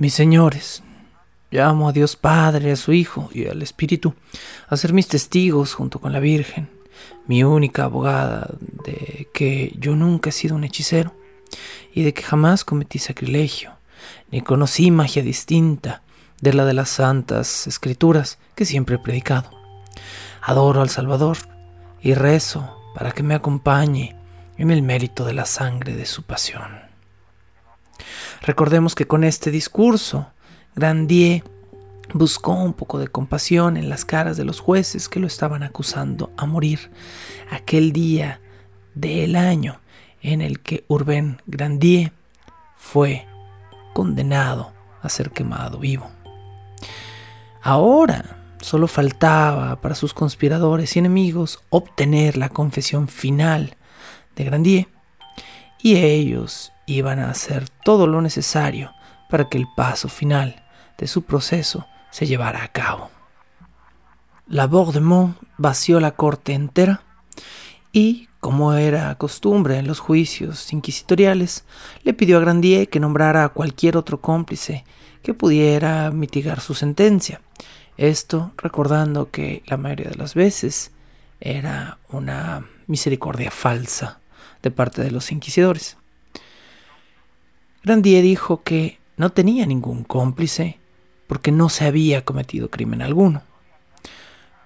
Mis señores, llamo a Dios Padre, a su Hijo y al Espíritu a ser mis testigos junto con la Virgen, mi única abogada de que yo nunca he sido un hechicero y de que jamás cometí sacrilegio, ni conocí magia distinta de la de las santas escrituras que siempre he predicado. Adoro al Salvador y rezo para que me acompañe en el mérito de la sangre de su pasión. Recordemos que con este discurso, Grandier buscó un poco de compasión en las caras de los jueces que lo estaban acusando a morir aquel día del año en el que Urbain Grandier fue condenado a ser quemado vivo. Ahora solo faltaba para sus conspiradores y enemigos obtener la confesión final de Grandier y ellos iban a hacer todo lo necesario para que el paso final de su proceso se llevara a cabo. La Bourdemont vació la corte entera y, como era costumbre en los juicios inquisitoriales, le pidió a Grandier que nombrara a cualquier otro cómplice que pudiera mitigar su sentencia. Esto recordando que la mayoría de las veces era una misericordia falsa de parte de los inquisidores. Grandier dijo que no tenía ningún cómplice porque no se había cometido crimen alguno.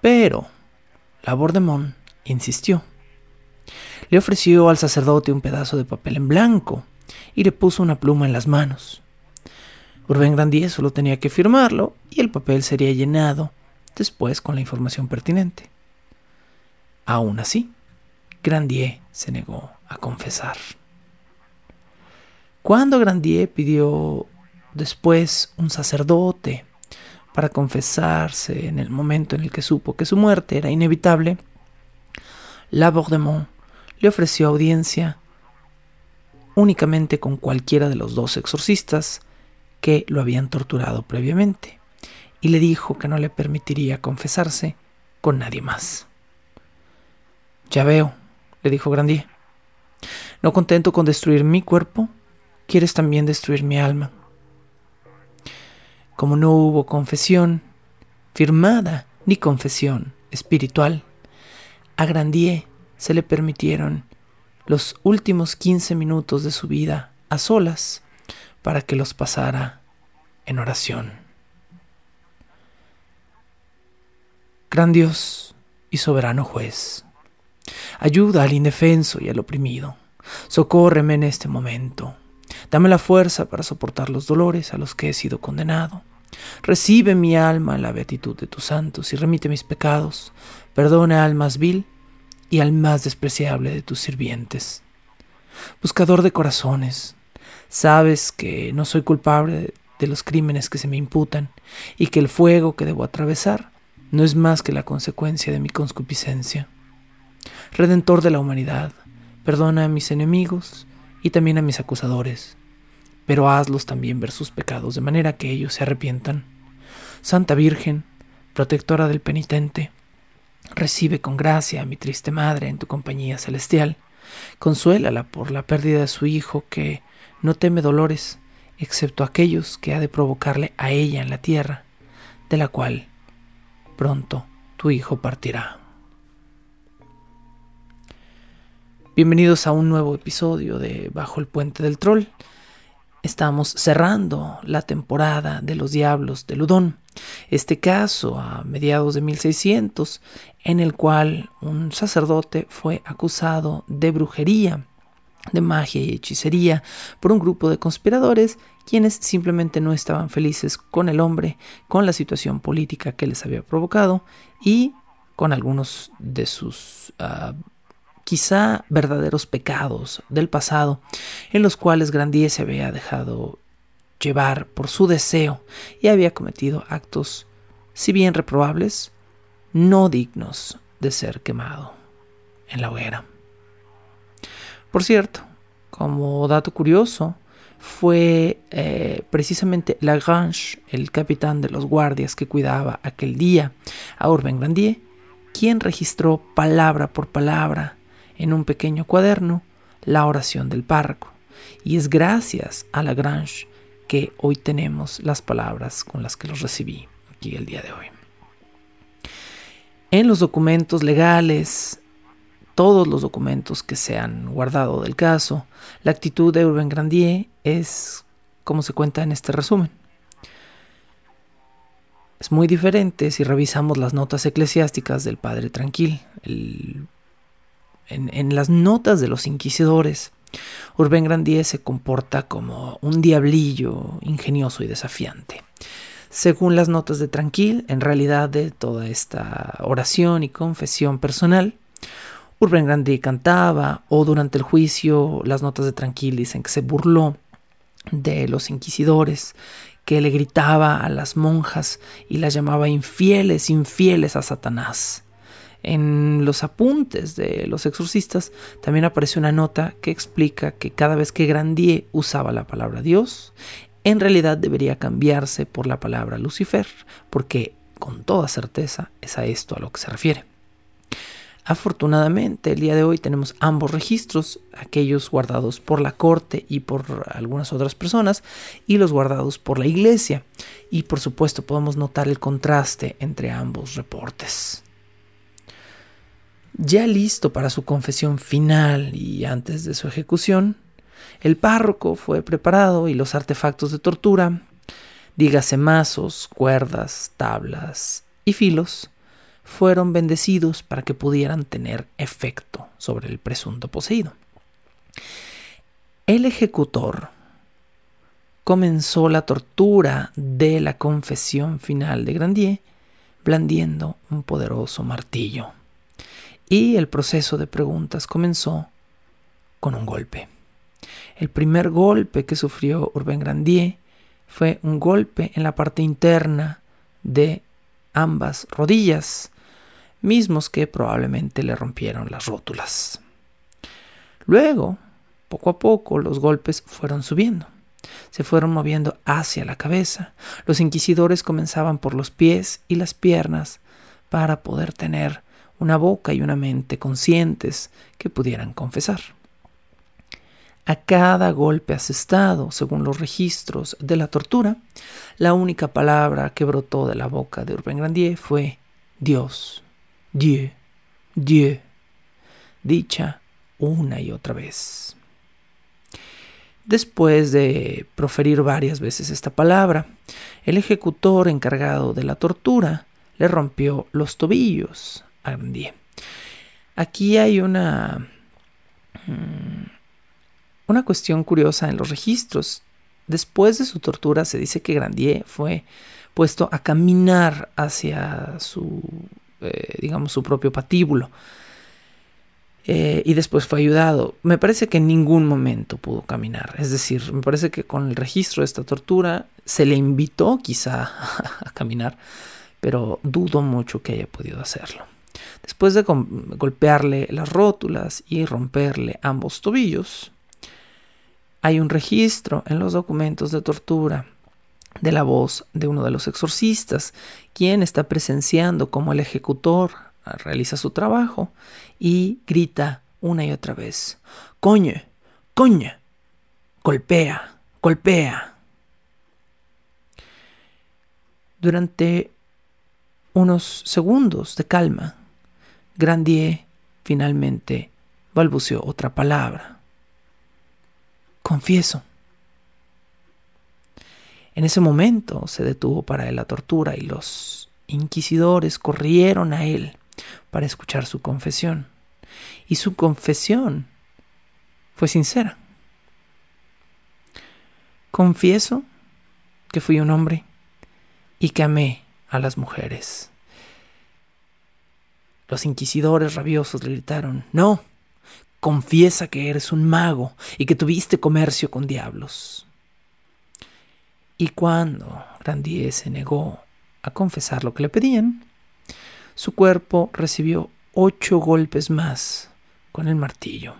Pero la Bordemont insistió. Le ofreció al sacerdote un pedazo de papel en blanco y le puso una pluma en las manos. Urbain Grandier solo tenía que firmarlo y el papel sería llenado después con la información pertinente. Aún así, Grandier se negó a confesar. Cuando Grandier pidió después un sacerdote para confesarse en el momento en el que supo que su muerte era inevitable, la Bordemont le ofreció audiencia únicamente con cualquiera de los dos exorcistas que lo habían torturado previamente y le dijo que no le permitiría confesarse con nadie más. Ya veo, le dijo Grandier. No contento con destruir mi cuerpo, quieres también destruir mi alma. Como no hubo confesión firmada ni confesión espiritual, a Grandier se le permitieron los últimos 15 minutos de su vida a solas para que los pasara en oración. Gran Dios y soberano juez, ayuda al indefenso y al oprimido, socórreme en este momento Dame la fuerza para soportar los dolores a los que he sido condenado. Recibe mi alma la beatitud de tus santos y remite mis pecados. Perdona al más vil y al más despreciable de tus sirvientes. Buscador de corazones, sabes que no soy culpable de los crímenes que se me imputan y que el fuego que debo atravesar no es más que la consecuencia de mi concupiscencia. Redentor de la humanidad, perdona a mis enemigos y también a mis acusadores, pero hazlos también ver sus pecados de manera que ellos se arrepientan. Santa Virgen, protectora del penitente, recibe con gracia a mi triste madre en tu compañía celestial, consuélala por la pérdida de su hijo que no teme dolores, excepto aquellos que ha de provocarle a ella en la tierra, de la cual pronto tu hijo partirá. Bienvenidos a un nuevo episodio de Bajo el Puente del Troll. Estamos cerrando la temporada de los Diablos de Ludón. Este caso a mediados de 1600, en el cual un sacerdote fue acusado de brujería de magia y hechicería por un grupo de conspiradores quienes simplemente no estaban felices con el hombre, con la situación política que les había provocado y con algunos de sus uh, quizá verdaderos pecados del pasado en los cuales Grandier se había dejado llevar por su deseo y había cometido actos, si bien reprobables, no dignos de ser quemado en la hoguera. Por cierto, como dato curioso, fue eh, precisamente Lagrange, el capitán de los guardias que cuidaba aquel día a Urbain Grandier, quien registró palabra por palabra en un pequeño cuaderno la oración del párroco. Y es gracias a Lagrange que hoy tenemos las palabras con las que los recibí aquí el día de hoy. En los documentos legales, todos los documentos que se han guardado del caso, la actitud de Urbain Grandier es como se cuenta en este resumen. Es muy diferente si revisamos las notas eclesiásticas del Padre Tranquil. En, las notas de los inquisidores, Urbain Grandier se comporta como un diablillo ingenioso y desafiante. Según las notas de Tranquil, en realidad de toda esta oración y confesión personal, Urbain Grandier cantaba o durante el juicio las notas de Tranquil dicen que se burló de los inquisidores, que le gritaba a las monjas y las llamaba infieles, infieles a Satanás. En los apuntes de los exorcistas también aparece una nota que explica que cada vez que Grandier usaba la palabra Dios, en realidad debería cambiarse por la palabra Lucifer, porque con toda certeza es a esto a lo que se refiere. Afortunadamente, el día de hoy tenemos ambos registros, aquellos guardados por la corte y por algunas otras personas, y los guardados por la iglesia. Y por supuesto podemos notar el contraste entre ambos reportes. Ya listo para su confesión final y antes de su ejecución, el párroco fue preparado y los artefactos de tortura, dígase mazos, cuerdas, tablas y filos, fueron bendecidos para que pudieran tener efecto sobre el presunto poseído. El ejecutor comenzó la tortura de la confesión final de Grandier blandiendo un poderoso martillo. Y el proceso de preguntas comenzó con un golpe. El primer golpe que sufrió Urbain Grandier fue un golpe en la parte interna de ambas rodillas, mismos que probablemente le rompieron las rótulas. Luego, poco a poco, los golpes fueron subiendo. Se fueron moviendo hacia la cabeza. Los inquisidores comenzaban por los pies y las piernas para poder tener una boca y una mente conscientes que pudieran confesar. A cada golpe asestado, según los registros de la tortura, la única palabra que brotó de la boca de Urbain Grandier fue Dios. Dieu, Dieu, dicha una y otra vez. Después de proferir varias veces esta palabra, el ejecutor encargado de la tortura le rompió los tobillos a Grandier. Aquí hay una, mm, una cuestión curiosa en los registros. Después de su tortura se dice que Grandier fue puesto a caminar hacia su eh, digamos, su propio patíbulo. Eh, y después fue ayudado. Me parece que en ningún momento pudo caminar. Es decir, me parece que con el registro de esta tortura se le invitó quizá a caminar, pero dudo mucho que haya podido hacerlo. Después de golpearle las rótulas y romperle ambos tobillos, hay un registro en los documentos de tortura de la voz de uno de los exorcistas, quien está presenciando cómo el ejecutor realiza su trabajo y grita una y otra vez, coño, coño, golpea, golpea. Durante unos segundos de calma, Grandier finalmente balbuceó otra palabra. Confieso. En ese momento se detuvo para él la tortura y los inquisidores corrieron a él para escuchar su confesión. Y su confesión fue sincera. Confieso que fui un hombre y que amé a las mujeres. Los inquisidores rabiosos le gritaron, No, confiesa que eres un mago y que tuviste comercio con diablos. Y cuando Grandier se negó a confesar lo que le pedían, su cuerpo recibió ocho golpes más con el martillo.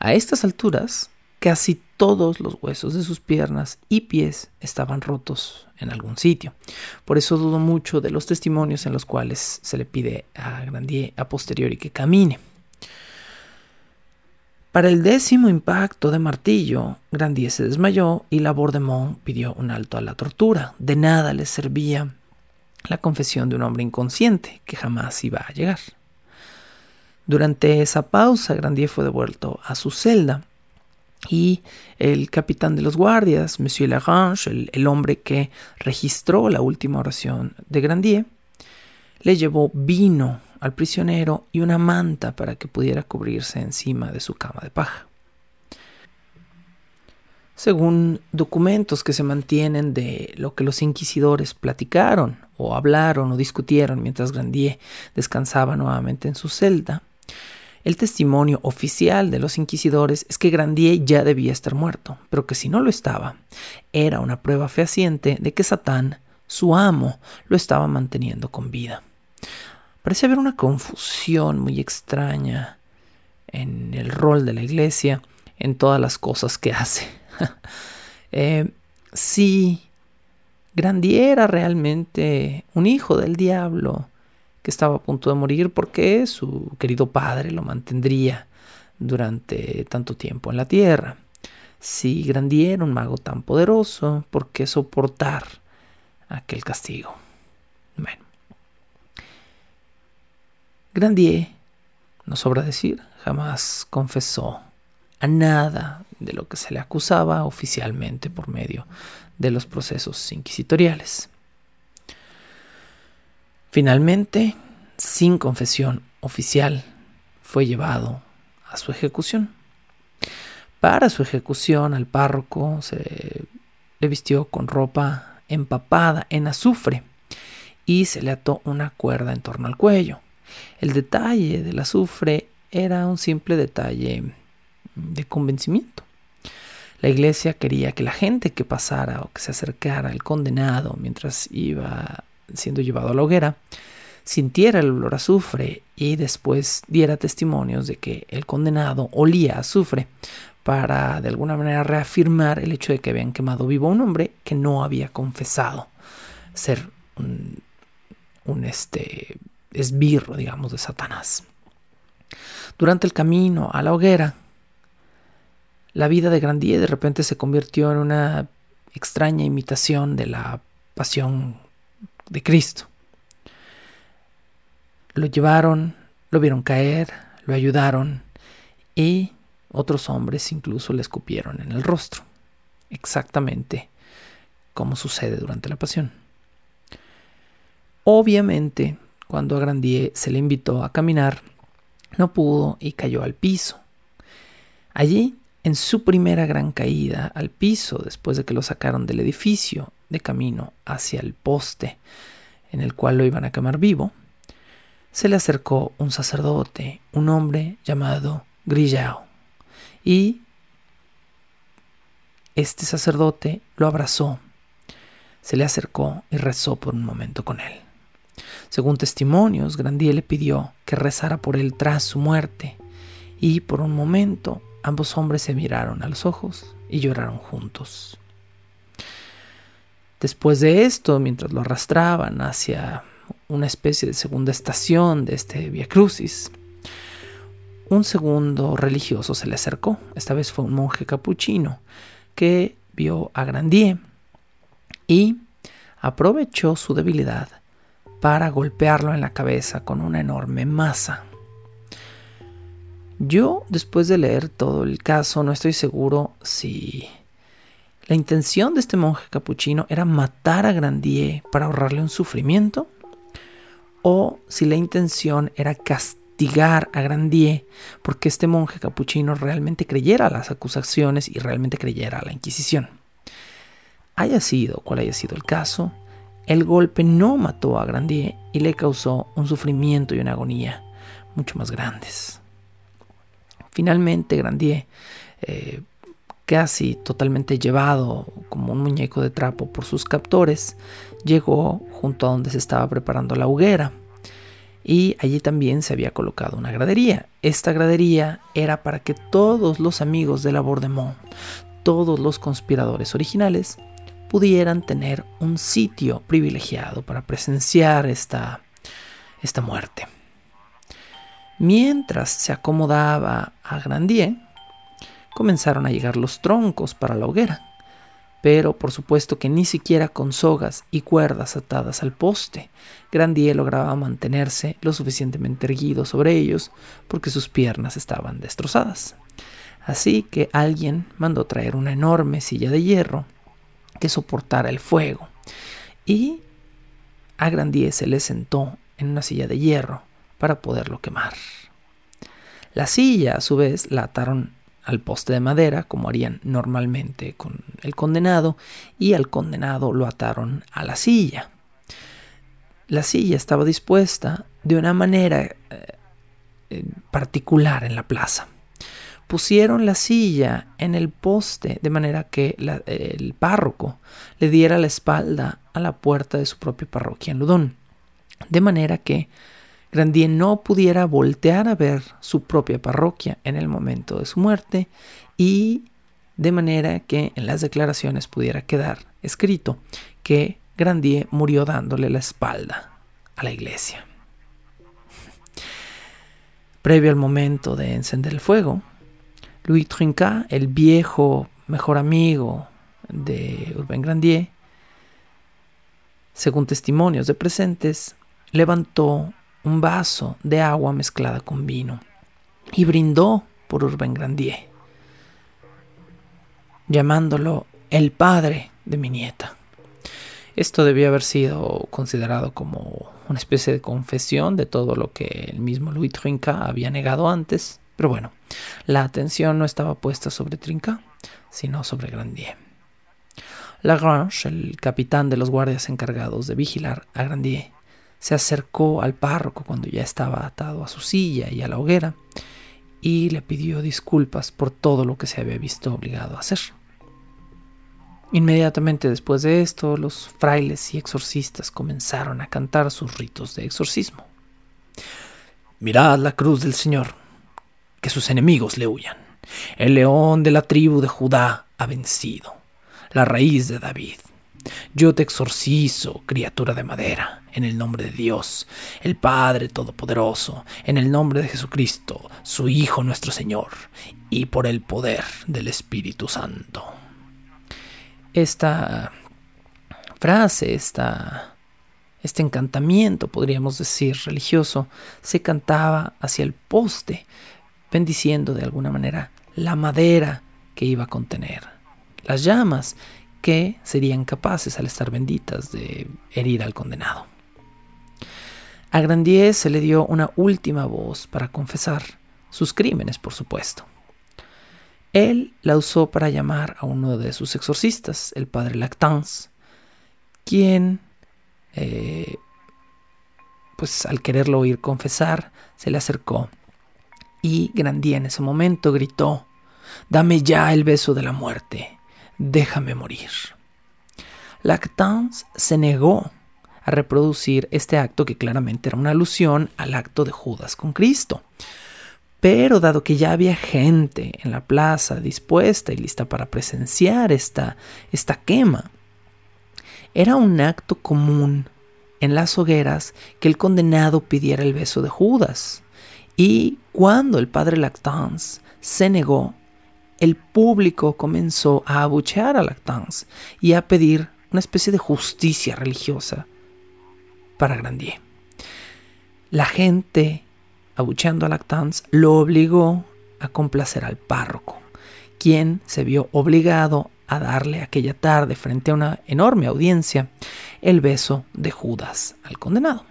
A estas alturas, casi todos los huesos de sus piernas y pies estaban rotos en algún sitio. Por eso dudo mucho de los testimonios en los cuales se le pide a Grandier a posteriori que camine. Para el décimo impacto de martillo, Grandier se desmayó y Labordemont pidió un alto a la tortura. De nada le servía la confesión de un hombre inconsciente que jamás iba a llegar. Durante esa pausa, Grandier fue devuelto a su celda y el capitán de los guardias, Monsieur Lagrange, el, el hombre que registró la última oración de Grandier, le llevó vino al prisionero y una manta para que pudiera cubrirse encima de su cama de paja. Según documentos que se mantienen de lo que los inquisidores platicaron o hablaron o discutieron mientras Grandier descansaba nuevamente en su celda, el testimonio oficial de los inquisidores es que Grandier ya debía estar muerto, pero que si no lo estaba, era una prueba fehaciente de que Satán, su amo, lo estaba manteniendo con vida. Parece haber una confusión muy extraña en el rol de la iglesia, en todas las cosas que hace. eh, si Grandier era realmente un hijo del diablo que estaba a punto de morir porque su querido padre lo mantendría durante tanto tiempo en la tierra. Si Grandier era un mago tan poderoso, ¿por qué soportar aquel castigo? Bueno. Grandier, no sobra decir, jamás confesó a nada de lo que se le acusaba oficialmente por medio de los procesos inquisitoriales. Finalmente, sin confesión oficial, fue llevado a su ejecución. Para su ejecución al párroco se le vistió con ropa empapada en azufre y se le ató una cuerda en torno al cuello. El detalle del azufre era un simple detalle de convencimiento. La iglesia quería que la gente que pasara o que se acercara al condenado mientras iba siendo llevado a la hoguera sintiera el olor a azufre y después diera testimonios de que el condenado olía a azufre para de alguna manera reafirmar el hecho de que habían quemado vivo a un hombre que no había confesado ser un, un este, esbirro, digamos, de Satanás. Durante el camino a la hoguera, la vida de Grandier de repente se convirtió en una extraña imitación de la pasión de Cristo. Lo llevaron, lo vieron caer, lo ayudaron y otros hombres incluso le escupieron en el rostro, exactamente como sucede durante la pasión. Obviamente, cuando a Grandier se le invitó a caminar, no pudo y cayó al piso. Allí, en su primera gran caída al piso, después de que lo sacaron del edificio de camino hacia el poste en el cual lo iban a quemar vivo, se le acercó un sacerdote, un hombre llamado Grillao, y este sacerdote lo abrazó, se le acercó y rezó por un momento con él. Según testimonios, Grandier le pidió que rezara por él tras su muerte, y por un momento ambos hombres se miraron a los ojos y lloraron juntos. Después de esto, mientras lo arrastraban hacia una especie de segunda estación de este Via Crucis, un segundo religioso se le acercó. Esta vez fue un monje capuchino que vio a Grandier y aprovechó su debilidad para golpearlo en la cabeza con una enorme masa. Yo, después de leer todo el caso, no estoy seguro si la intención de este monje capuchino era matar a Grandier para ahorrarle un sufrimiento o si la intención era castigar a Grandier porque este monje capuchino realmente creyera las acusaciones y realmente creyera la Inquisición. Haya sido cual haya sido el caso, el golpe no mató a Grandier y le causó un sufrimiento y una agonía mucho más grandes. Finalmente, Grandier, eh, casi totalmente llevado como un muñeco de trapo por sus captores, llegó junto a donde se estaba preparando la hoguera. Y allí también se había colocado una gradería. Esta gradería era para que todos los amigos de la Bordemont, todos los conspiradores originales, pudieran tener un sitio privilegiado para presenciar esta, esta muerte. Mientras se acomodaba a Grandier, comenzaron a llegar los troncos para la hoguera, pero por supuesto que ni siquiera con sogas y cuerdas atadas al poste, Grandier lograba mantenerse lo suficientemente erguido sobre ellos porque sus piernas estaban destrozadas. Así que alguien mandó traer una enorme silla de hierro que soportara el fuego. Y a Grandier se le sentó en una silla de hierro para poderlo quemar. La silla, a su vez, la ataron al poste de madera, como harían normalmente con el condenado, y al condenado lo ataron a la silla. La silla estaba dispuesta de una manera eh, particular en la plaza pusieron la silla en el poste de manera que el párroco le diera la espalda a la puerta de su propia parroquia en Ludón, de manera que Grandier no pudiera voltear a ver su propia parroquia en el momento de su muerte y de manera que en las declaraciones pudiera quedar escrito que Grandier murió dándole la espalda a la iglesia. Previo al momento de encender el fuego, Louis Trinca, el viejo mejor amigo de Urbain Grandier, según testimonios de presentes, levantó un vaso de agua mezclada con vino y brindó por Urbain Grandier, llamándolo el padre de mi nieta. Esto debía haber sido considerado como una especie de confesión de todo lo que el mismo Louis Trinca había negado antes, pero bueno, la atención no estaba puesta sobre Trinca, sino sobre Grandier. Lagrange, el capitán de los guardias encargados de vigilar a Grandier, se acercó al párroco cuando ya estaba atado a su silla y a la hoguera y le pidió disculpas por todo lo que se había visto obligado a hacer. Inmediatamente después de esto, los frailes y exorcistas comenzaron a cantar sus ritos de exorcismo. Mirad la cruz del Señor, que sus enemigos le huyan. El león de la tribu de Judá ha vencido, la raíz de David. Yo te exorcizo, criatura de madera, en el nombre de Dios, el Padre Todopoderoso, en el nombre de Jesucristo, su Hijo nuestro Señor, y por el poder del Espíritu Santo. Esta frase, esta, este encantamiento, podríamos decir, religioso, se cantaba hacia el poste bendiciendo de alguna manera la madera que iba a contener, las llamas que serían capaces al estar benditas de herir al condenado. A Grandier se le dio una última voz para confesar sus crímenes, por supuesto. Él la usó para llamar a uno de sus exorcistas, el padre Lactance, quien, eh, pues al quererlo oír confesar, se le acercó y Grandier en ese momento gritó, Dame ya el beso de la muerte, déjame morir. Lactance se negó a reproducir este acto que claramente era una alusión al acto de Judas con Cristo. Pero dado que ya había gente en la plaza dispuesta y lista para presenciar esta, esta quema, era un acto común en las hogueras que el condenado pidiera el beso de Judas. Y cuando el padre Lactance se negó, el público comenzó a abuchear a Lactance y a pedir una especie de justicia religiosa para Grandier. La gente, abucheando a Lactance, lo obligó a complacer al párroco, quien se vio obligado a darle aquella tarde frente a una enorme audiencia el beso de Judas al condenado.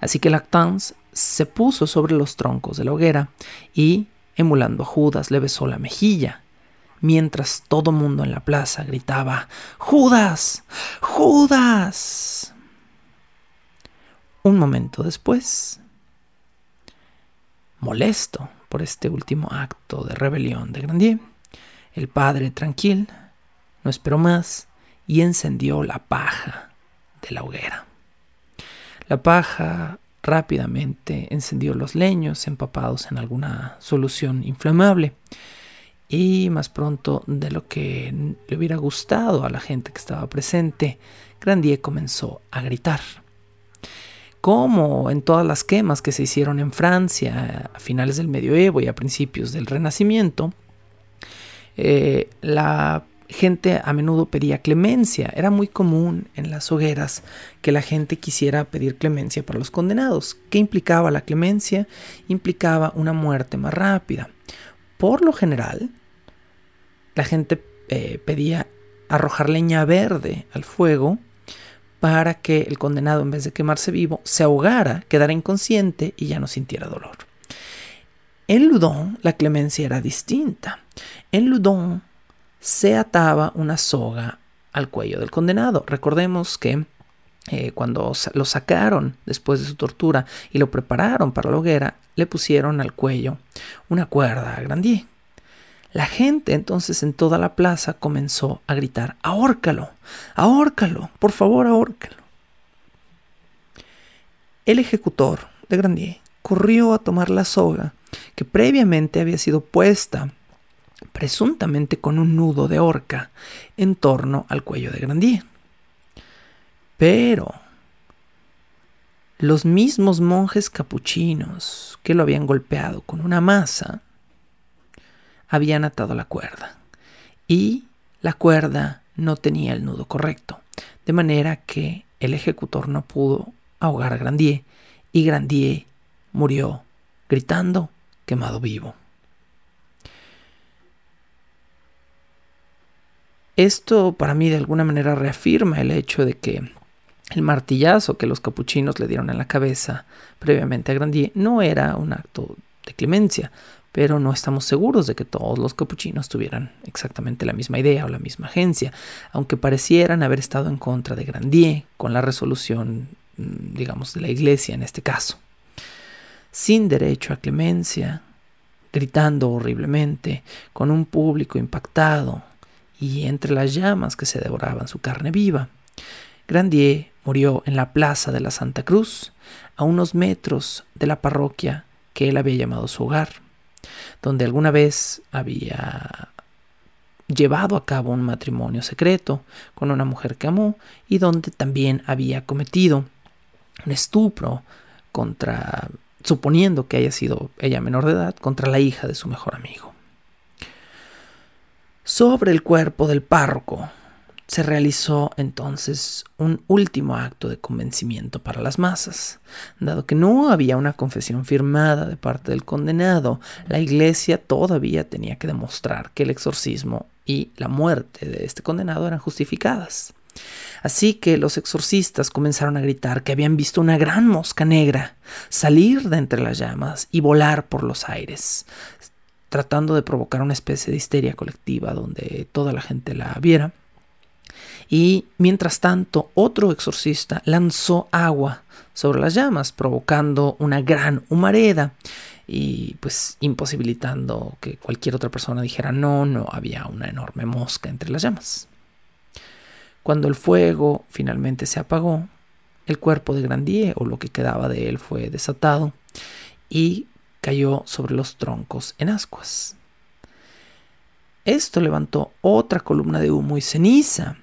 Así que Lactance se puso sobre los troncos de la hoguera y, emulando a Judas, le besó la mejilla, mientras todo mundo en la plaza gritaba Judas, Judas. Un momento después, molesto por este último acto de rebelión de Grandier, el padre tranquil no esperó más y encendió la paja de la hoguera. La paja rápidamente encendió los leños empapados en alguna solución inflamable y más pronto de lo que le hubiera gustado a la gente que estaba presente, Grandier comenzó a gritar. Como en todas las quemas que se hicieron en Francia a finales del medioevo y a principios del Renacimiento, eh, la gente a menudo pedía clemencia. Era muy común en las hogueras que la gente quisiera pedir clemencia para los condenados. ¿Qué implicaba la clemencia? Implicaba una muerte más rápida. Por lo general, la gente eh, pedía arrojar leña verde al fuego para que el condenado, en vez de quemarse vivo, se ahogara, quedara inconsciente y ya no sintiera dolor. En Ludon la clemencia era distinta. En Ludon se ataba una soga al cuello del condenado. Recordemos que eh, cuando lo sacaron después de su tortura y lo prepararon para la hoguera, le pusieron al cuello una cuerda a Grandier. La gente entonces en toda la plaza comenzó a gritar, ahórcalo, ahórcalo, por favor, ahórcalo. El ejecutor de Grandier corrió a tomar la soga que previamente había sido puesta presuntamente con un nudo de horca en torno al cuello de Grandier. Pero los mismos monjes capuchinos que lo habían golpeado con una masa habían atado la cuerda y la cuerda no tenía el nudo correcto, de manera que el ejecutor no pudo ahogar a Grandier y Grandier murió gritando quemado vivo. Esto para mí de alguna manera reafirma el hecho de que el martillazo que los capuchinos le dieron en la cabeza previamente a Grandier no era un acto de clemencia, pero no estamos seguros de que todos los capuchinos tuvieran exactamente la misma idea o la misma agencia, aunque parecieran haber estado en contra de Grandier con la resolución, mm, digamos, de la iglesia en este caso. Sin derecho a clemencia, gritando horriblemente, con un público impactado, y entre las llamas que se devoraban su carne viva. Grandier murió en la plaza de la Santa Cruz, a unos metros de la parroquia que él había llamado su hogar, donde alguna vez había llevado a cabo un matrimonio secreto con una mujer que amó y donde también había cometido un estupro contra, suponiendo que haya sido ella menor de edad, contra la hija de su mejor amigo. Sobre el cuerpo del párroco se realizó entonces un último acto de convencimiento para las masas. Dado que no había una confesión firmada de parte del condenado, la iglesia todavía tenía que demostrar que el exorcismo y la muerte de este condenado eran justificadas. Así que los exorcistas comenzaron a gritar que habían visto una gran mosca negra salir de entre las llamas y volar por los aires, tratando de provocar una especie de histeria colectiva donde toda la gente la viera. Y mientras tanto, otro exorcista lanzó agua sobre las llamas, provocando una gran humareda y pues imposibilitando que cualquier otra persona dijera no, no había una enorme mosca entre las llamas. Cuando el fuego finalmente se apagó, el cuerpo de Grandier o lo que quedaba de él fue desatado y cayó sobre los troncos en ascuas. Esto levantó otra columna de humo y ceniza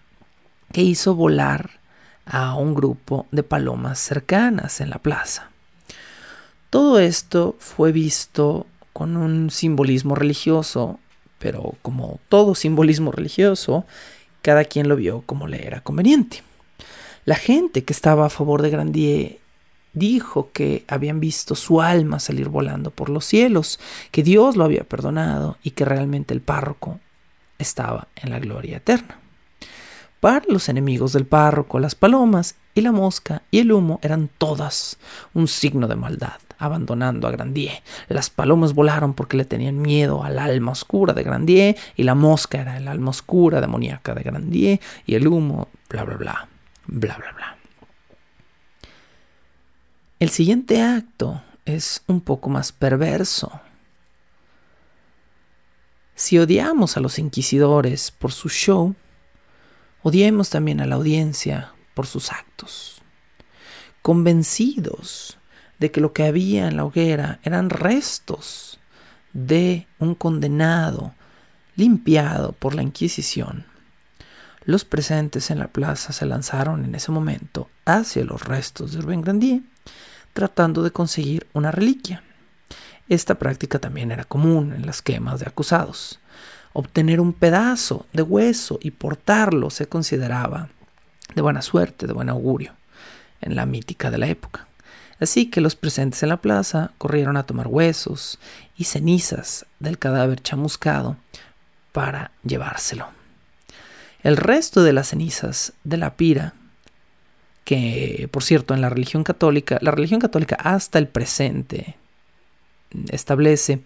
que hizo volar a un grupo de palomas cercanas en la plaza. Todo esto fue visto con un simbolismo religioso, pero como todo simbolismo religioso, cada quien lo vio como le era conveniente. La gente que estaba a favor de Grandier dijo que habían visto su alma salir volando por los cielos, que Dios lo había perdonado y que realmente el párroco estaba en la gloria eterna. Para los enemigos del párroco, las palomas y la mosca y el humo eran todas un signo de maldad, abandonando a Grandier. Las palomas volaron porque le tenían miedo al alma oscura de Grandier, y la mosca era el alma oscura demoníaca de Grandier, y el humo, bla, bla, bla, bla, bla, bla. El siguiente acto es un poco más perverso. Si odiamos a los inquisidores por su show, odiemos también a la audiencia por sus actos. Convencidos de que lo que había en la hoguera eran restos de un condenado limpiado por la Inquisición, los presentes en la plaza se lanzaron en ese momento hacia los restos de Rubén Grandier, tratando de conseguir una reliquia. Esta práctica también era común en las quemas de acusados. Obtener un pedazo de hueso y portarlo se consideraba de buena suerte, de buen augurio, en la mítica de la época. Así que los presentes en la plaza corrieron a tomar huesos y cenizas del cadáver chamuscado para llevárselo. El resto de las cenizas de la pira, que por cierto en la religión católica, la religión católica hasta el presente establece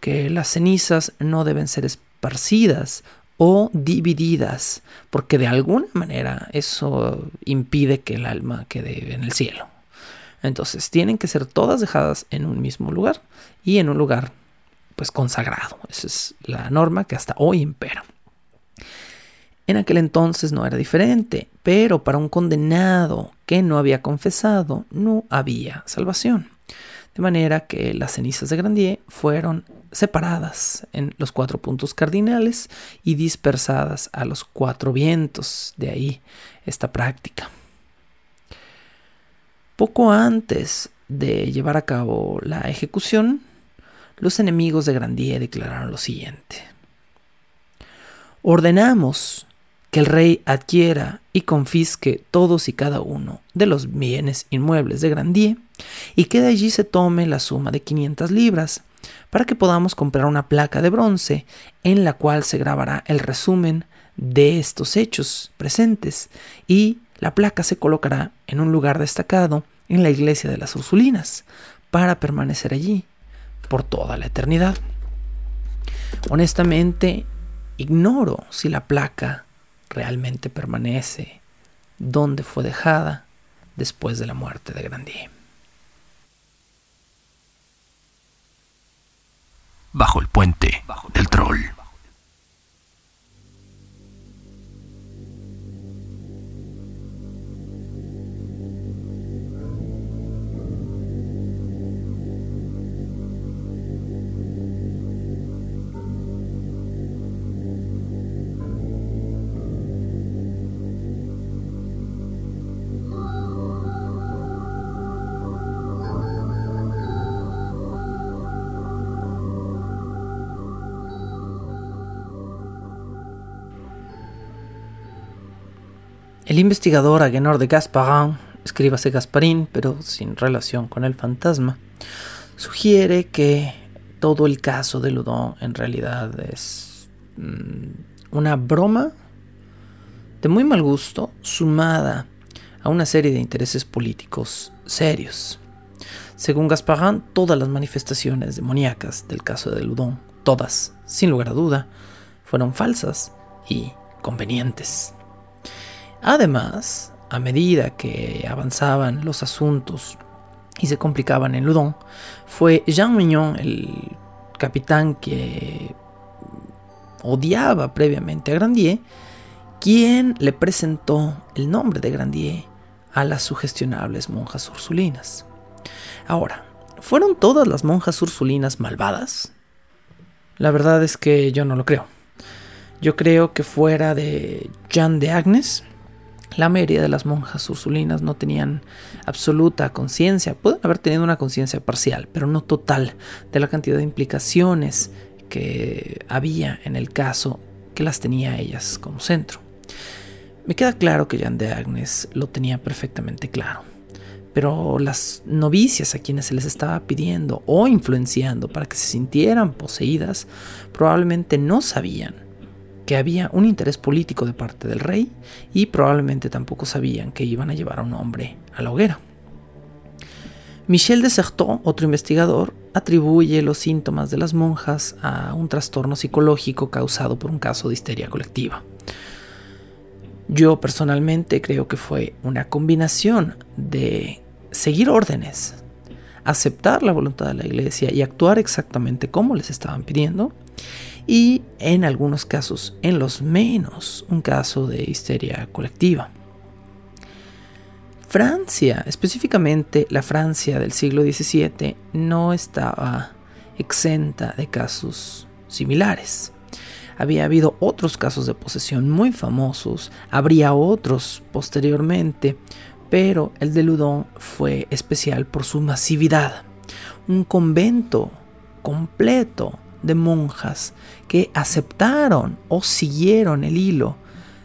que las cenizas no deben ser esparcidas o divididas, porque de alguna manera eso impide que el alma quede en el cielo. Entonces tienen que ser todas dejadas en un mismo lugar y en un lugar pues consagrado. Esa es la norma que hasta hoy impera. En aquel entonces no era diferente, pero para un condenado que no había confesado no había salvación de manera que las cenizas de Grandier fueron separadas en los cuatro puntos cardinales y dispersadas a los cuatro vientos, de ahí esta práctica. Poco antes de llevar a cabo la ejecución, los enemigos de Grandier declararon lo siguiente. Ordenamos que el rey adquiera y confisque todos y cada uno de los bienes inmuebles de Grandier y que de allí se tome la suma de 500 libras para que podamos comprar una placa de bronce en la cual se grabará el resumen de estos hechos presentes y la placa se colocará en un lugar destacado en la iglesia de las Ursulinas para permanecer allí por toda la eternidad. Honestamente, ignoro si la placa realmente permanece donde fue dejada después de la muerte de Grandier. Bajo el puente del troll. El investigador Agenor de Gasparin, escríbase Gasparín, pero sin relación con el fantasma, sugiere que todo el caso de Ludon en realidad es mm, una broma de muy mal gusto sumada a una serie de intereses políticos serios. Según Gasparin, todas las manifestaciones demoníacas del caso de Ludon, todas, sin lugar a duda, fueron falsas y convenientes. Además, a medida que avanzaban los asuntos y se complicaban en Ludon, fue Jean Mignon, el capitán que odiaba previamente a Grandier, quien le presentó el nombre de Grandier a las sugestionables monjas ursulinas. Ahora, ¿fueron todas las monjas ursulinas malvadas? La verdad es que yo no lo creo. Yo creo que fuera de Jean de Agnes, la mayoría de las monjas ursulinas no tenían absoluta conciencia, pueden haber tenido una conciencia parcial, pero no total, de la cantidad de implicaciones que había en el caso que las tenía ellas como centro. Me queda claro que Jean de Agnes lo tenía perfectamente claro, pero las novicias a quienes se les estaba pidiendo o influenciando para que se sintieran poseídas probablemente no sabían que había un interés político de parte del rey y probablemente tampoco sabían que iban a llevar a un hombre a la hoguera. Michel de Certeau, otro investigador, atribuye los síntomas de las monjas a un trastorno psicológico causado por un caso de histeria colectiva. Yo personalmente creo que fue una combinación de seguir órdenes, aceptar la voluntad de la iglesia y actuar exactamente como les estaban pidiendo, y en algunos casos, en los menos, un caso de histeria colectiva. Francia, específicamente la Francia del siglo XVII, no estaba exenta de casos similares. Había habido otros casos de posesión muy famosos, habría otros posteriormente, pero el de Ludon fue especial por su masividad. Un convento completo de monjas que aceptaron o siguieron el hilo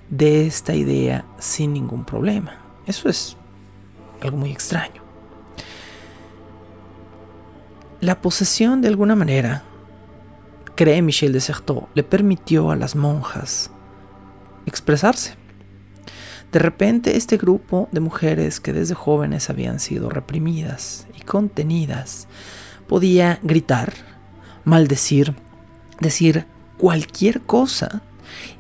de esta idea sin ningún problema. Eso es algo muy extraño. La posesión de alguna manera, cree Michel de Certeau, le permitió a las monjas expresarse. De repente este grupo de mujeres que desde jóvenes habían sido reprimidas y contenidas podía gritar, maldecir, decir cualquier cosa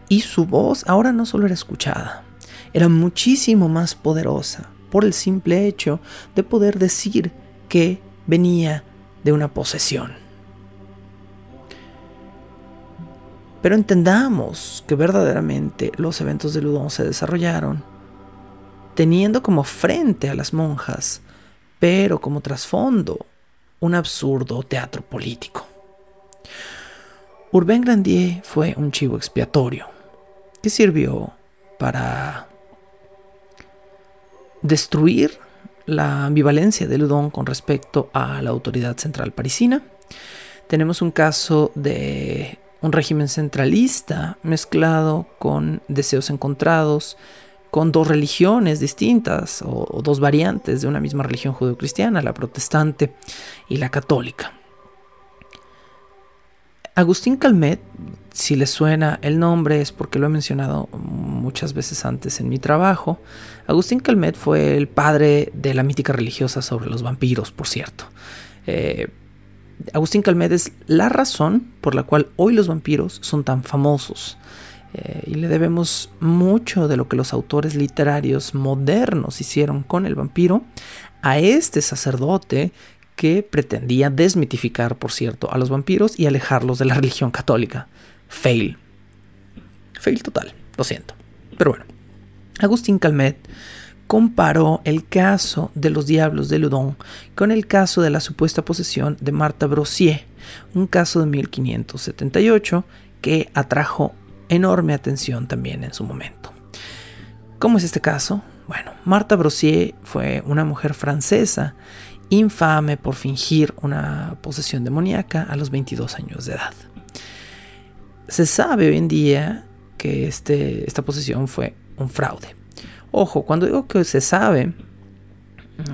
y su voz ahora no solo era escuchada, era muchísimo más poderosa por el simple hecho de poder decir que venía de una posesión. Pero entendamos que verdaderamente los eventos de Ludon se desarrollaron teniendo como frente a las monjas, pero como trasfondo un absurdo teatro político. Urbain Grandier fue un chivo expiatorio que sirvió para destruir la ambivalencia de Ludon con respecto a la autoridad central parisina. Tenemos un caso de un régimen centralista mezclado con deseos encontrados, con dos religiones distintas o, dos variantes de una misma religión judeocristiana, la protestante y la católica. Agustín Calmet, si le suena el nombre es porque lo he mencionado muchas veces antes en mi trabajo. Agustín Calmet fue el padre de la mítica religiosa sobre los vampiros, por cierto. Eh, Agustín Calmet es la razón por la cual hoy los vampiros son tan famosos. Eh, y le debemos mucho de lo que los autores literarios modernos hicieron con el vampiro a este sacerdote que pretendía desmitificar, por cierto, a los vampiros y alejarlos de la religión católica. Fail. Fail total, lo siento. Pero bueno, Agustín Calmet comparó el caso de los diablos de Ludon con el caso de la supuesta posesión de Martha Brossier, un caso de 1578 que atrajo enorme atención también en su momento. ¿Cómo es este caso? Bueno, Martha Brossier fue una mujer francesa infame por fingir una posesión demoníaca a los 22 años de edad. Se sabe hoy en día que este, esta posesión fue un fraude. Ojo, cuando digo que se sabe,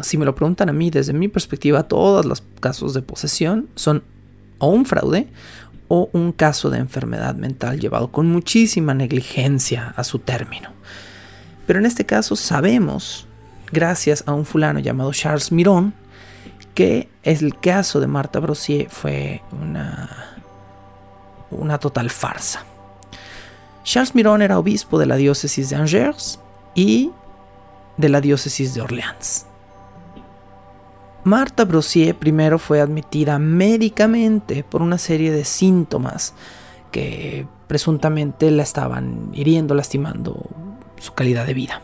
si me lo preguntan a mí, desde mi perspectiva, todos los casos de posesión son o un fraude o un caso de enfermedad mental llevado con muchísima negligencia a su término. Pero en este caso sabemos, gracias a un fulano llamado Charles Miron, que el caso de Marta Brossier fue una, una total farsa. Charles Miron era obispo de la diócesis de Angers y de la diócesis de Orleans. Marta Brossier primero fue admitida médicamente por una serie de síntomas que presuntamente la estaban hiriendo, lastimando su calidad de vida.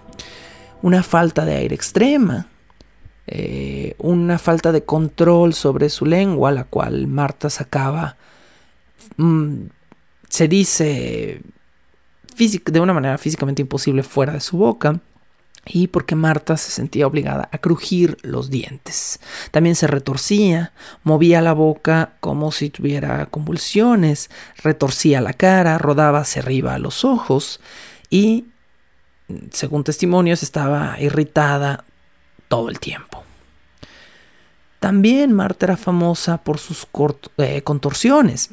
Una falta de aire extrema, eh, una falta de control sobre su lengua, la cual Marta sacaba, mm, se dice, de una manera físicamente imposible fuera de su boca. Y porque Marta se sentía obligada a crujir los dientes. También se retorcía, movía la boca como si tuviera convulsiones, retorcía la cara, rodaba hacia arriba los ojos y, según testimonios, estaba irritada todo el tiempo. También Marta era famosa por sus eh, contorsiones.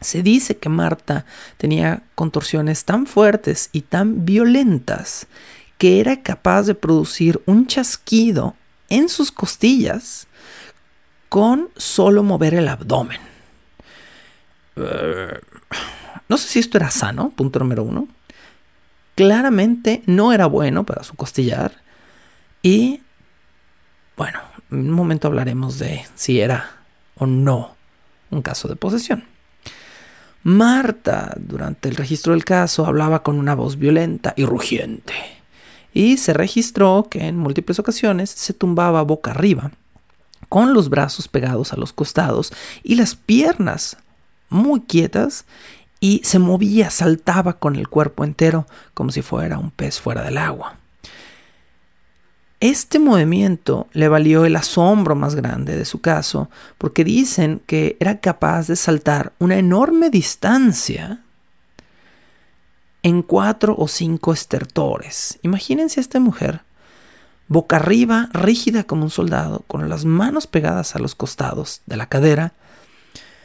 Se dice que Marta tenía contorsiones tan fuertes y tan violentas que era capaz de producir un chasquido en sus costillas con solo mover el abdomen. Eh, no sé si esto era sano, punto número uno. Claramente no era bueno para su costillar. Y bueno, en un momento hablaremos de si era o no un caso de posesión. Marta, durante el registro del caso, hablaba con una voz violenta y rugiente. Y se registró que en múltiples ocasiones se tumbaba boca arriba, con los brazos pegados a los costados y las piernas muy quietas y se movía, saltaba con el cuerpo entero como si fuera un pez fuera del agua. Este movimiento le valió el asombro más grande de su caso, porque dicen que era capaz de saltar una enorme distancia en cuatro o cinco estertores. Imagínense a esta mujer, boca arriba, rígida como un soldado, con las manos pegadas a los costados de la cadera,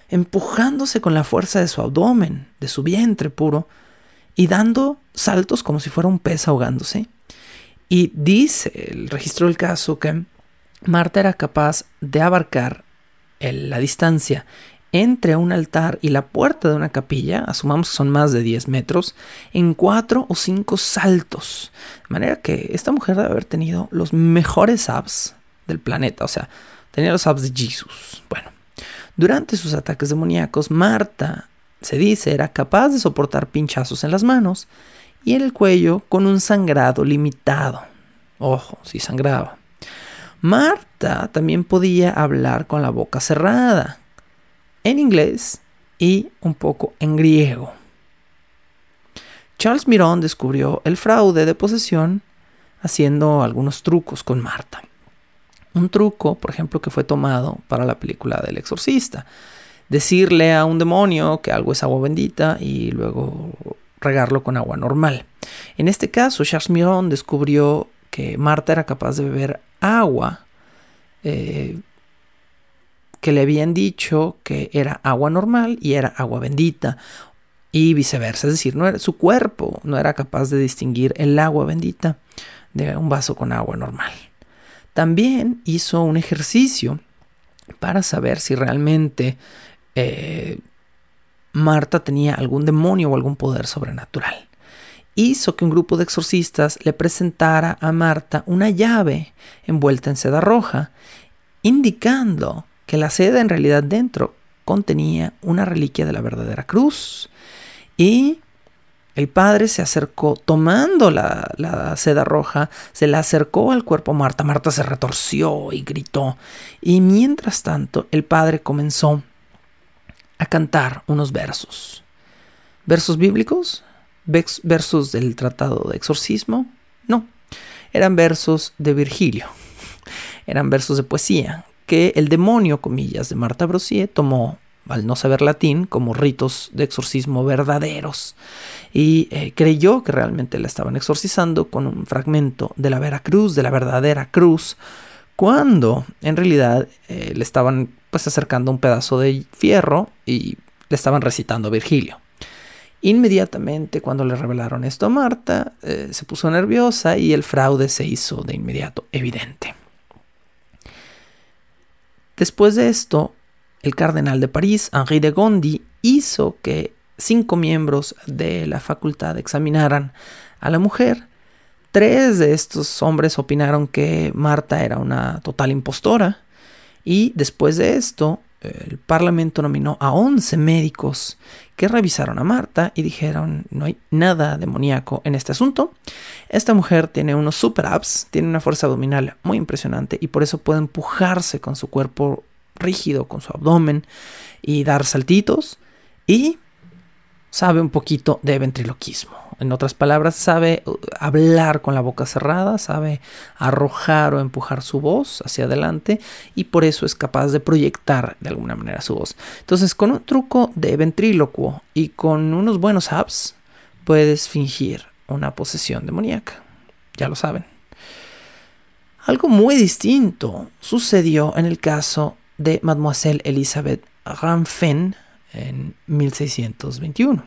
empujándose con la fuerza de su abdomen, de su vientre puro, y dando saltos como si fuera un pez ahogándose. Y dice el registro del caso que Marta era capaz de abarcar la distancia entre un altar y la puerta de una capilla, asumamos que son más de 10 metros, en cuatro o cinco saltos. De manera que esta mujer debe haber tenido los mejores abs del planeta, o sea, tenía los abs de Jesus. Bueno, durante sus ataques demoníacos, Marta, se dice, era capaz de soportar pinchazos en las manos y el cuello con un sangrado limitado. Ojo, si sangraba. Marta también podía hablar con la boca cerrada, en inglés y un poco en griego. Charles Miron descubrió el fraude de posesión haciendo algunos trucos con Marta un truco, por ejemplo, que fue tomado para la película del exorcista. Decirle a un demonio que algo es agua bendita y luego regarlo con agua normal. En este caso, Charles Miron descubrió que Marta era capaz de beber agua eh, que le habían dicho que era agua normal y era agua bendita y viceversa. Es decir, no era, su cuerpo no era capaz de distinguir el agua bendita de un vaso con agua normal. También hizo un ejercicio para saber si realmente eh, Marta tenía algún demonio o algún poder sobrenatural. Hizo que un grupo de exorcistas le presentara a Marta una llave envuelta en seda roja, indicando que la seda en realidad dentro contenía una reliquia de la verdadera cruz. Y el padre se acercó tomando la, seda roja, se la acercó al cuerpo Marta. Marta se retorció y gritó. Y mientras tanto, el padre comenzó a cantar unos versos. ¿Versos bíblicos? ¿Versos del tratado de exorcismo? No, eran versos de Virgilio. Eran versos de poesía que el demonio, comillas, de Marta Brosier tomó al no saber latín, como ritos de exorcismo verdaderos, y eh, creyó que realmente la estaban exorcizando con un fragmento de la Veracruz, de la verdadera cruz, cuando en realidad eh, le estaban pues acercando un pedazo de fierro y le estaban recitando Virgilio. Inmediatamente cuando le revelaron esto a Marta, eh, se puso nerviosa y el fraude se hizo de inmediato evidente. Después de esto, el cardenal de París, Henri de Gondi, hizo que cinco miembros de la facultad examinaran a la mujer. Tres de estos hombres opinaron que Marta era una total impostora y después de esto el Parlamento nominó a 11 médicos que revisaron a Marta y dijeron no hay nada demoníaco en este asunto. Esta mujer tiene unos super abs, tiene una fuerza abdominal muy impresionante y por eso puede empujarse con su cuerpo rígido con su abdomen y dar saltitos y sabe un poquito de ventriloquismo. En otras palabras, sabe uh, hablar con la boca cerrada, sabe arrojar o empujar su voz hacia adelante y por eso es capaz de proyectar de alguna manera su voz. Entonces, con un truco de ventrílocuo y con unos buenos apps, puedes fingir una posesión demoníaca. Ya lo saben. Algo muy distinto sucedió en el caso de Mademoiselle Elizabeth Ramfen en 1621.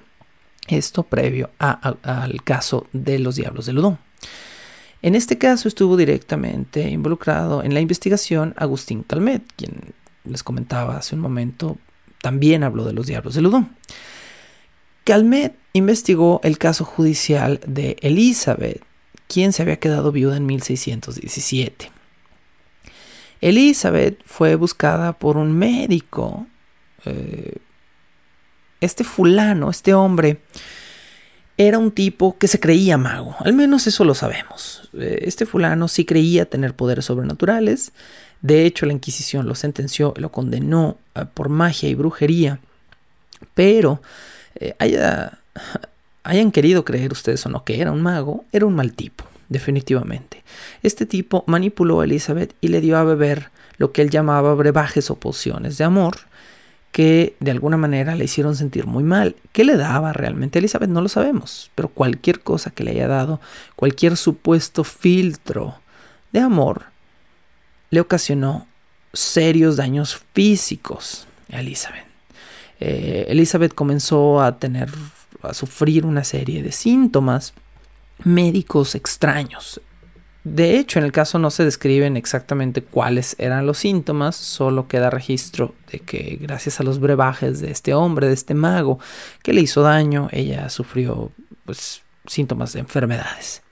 Esto previo al caso de los Diablos de Ludón. En este caso estuvo directamente involucrado en la investigación Agustín Calmet, quien les comentaba hace un momento, también habló de los diablos de Ludón. Calmet investigó el caso judicial de Elizabeth, quien se había quedado viuda en 1617. Elizabeth fue buscada por un médico. Eh, este fulano, este hombre, era un tipo que se creía mago, al menos eso lo sabemos. Eh, este fulano sí creía tener poderes sobrenaturales, de hecho la Inquisición lo sentenció, lo condenó eh, por magia y brujería, pero hayan querido creer ustedes o no que era un mago, era un mal tipo definitivamente. Este tipo manipuló a Elizabeth y le dio a beber lo que él llamaba brebajes o pociones de amor, que de alguna manera le hicieron sentir muy mal. ¿Qué le daba realmente Elizabeth? No lo sabemos, pero cualquier cosa que le haya dado, cualquier supuesto filtro de amor, le ocasionó serios daños físicos a Elizabeth. Eh, Elizabeth comenzó a tener, a sufrir una serie de síntomas médicos extraños. De hecho, en el caso no se describen exactamente cuáles eran los síntomas, solo queda registro de que gracias a los brebajes de este hombre, de este mago, que le hizo daño, ella sufrió pues, síntomas de enfermedades.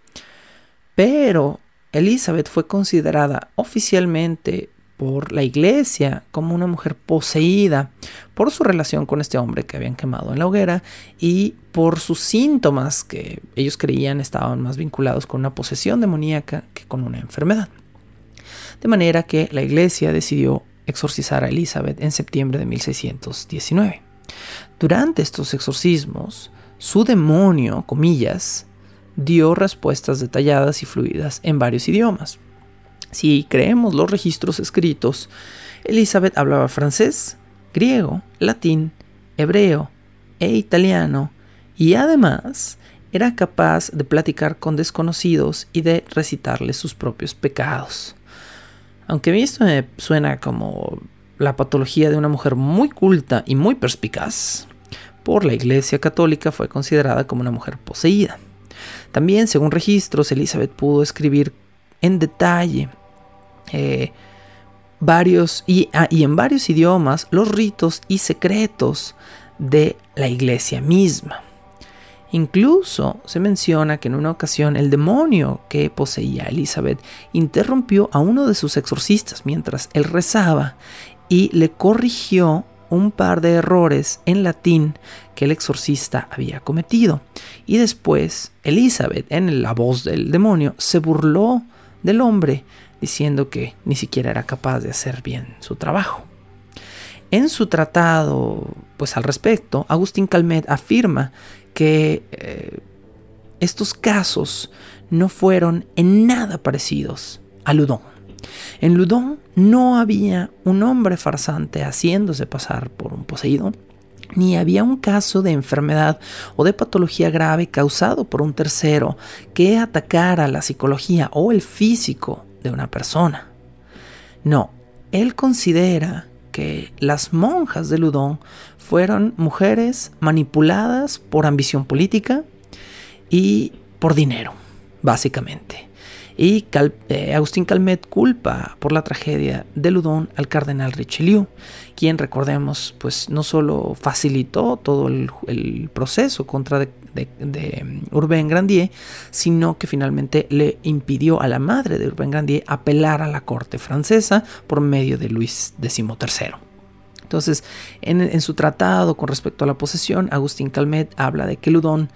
Pero Elizabeth fue considerada oficialmente por la iglesia como una mujer poseída por su relación con este hombre que habían quemado en la hoguera y por sus síntomas que ellos creían estaban más vinculados con una posesión demoníaca que con una enfermedad. De manera que la iglesia decidió exorcizar a Elizabeth en septiembre de 1619. Durante estos exorcismos, su demonio, comillas, dio respuestas detalladas y fluidas en varios idiomas. Si creemos los registros escritos, Elizabeth hablaba francés, griego, latín, hebreo e italiano y además era capaz de platicar con desconocidos y de recitarles sus propios pecados. Aunque a mí esto me suena como la patología de una mujer muy culta y muy perspicaz, por la Iglesia Católica fue considerada como una mujer poseída. También, según registros, Elizabeth pudo escribir en detalle eh, varios ah, y, en varios idiomas los ritos y secretos de la iglesia misma. Incluso se menciona que en una ocasión el demonio que poseía Elizabeth interrumpió a uno de sus exorcistas mientras él rezaba y le corrigió un par de errores en latín que el exorcista había cometido. Y después Elizabeth, en la voz del demonio, se burló del hombre diciendo que ni siquiera era capaz de hacer bien su trabajo. En su tratado, pues al respecto, Agustín Calmet afirma que eh, estos casos no fueron en nada parecidos a Ludón. En Ludón no había un hombre farsante haciéndose pasar por un poseído, ni había un caso de enfermedad o de patología grave causado por un tercero que atacara la psicología o el físico de una persona. No, él considera que las monjas de Ludón fueron mujeres manipuladas por ambición política y por dinero, básicamente. Y eh, Agustín Calmet culpa por la tragedia de Ludón al cardenal Richelieu, quien recordemos, pues no solo facilitó todo el, proceso contra de, mm, Urbain Grandier, sino que finalmente le impidió a la madre de Urbain Grandier apelar a la corte francesa por medio de Luis XIII. Entonces, en, en su tratado con respecto a la posesión, Agustín Calmet habla de que Ludón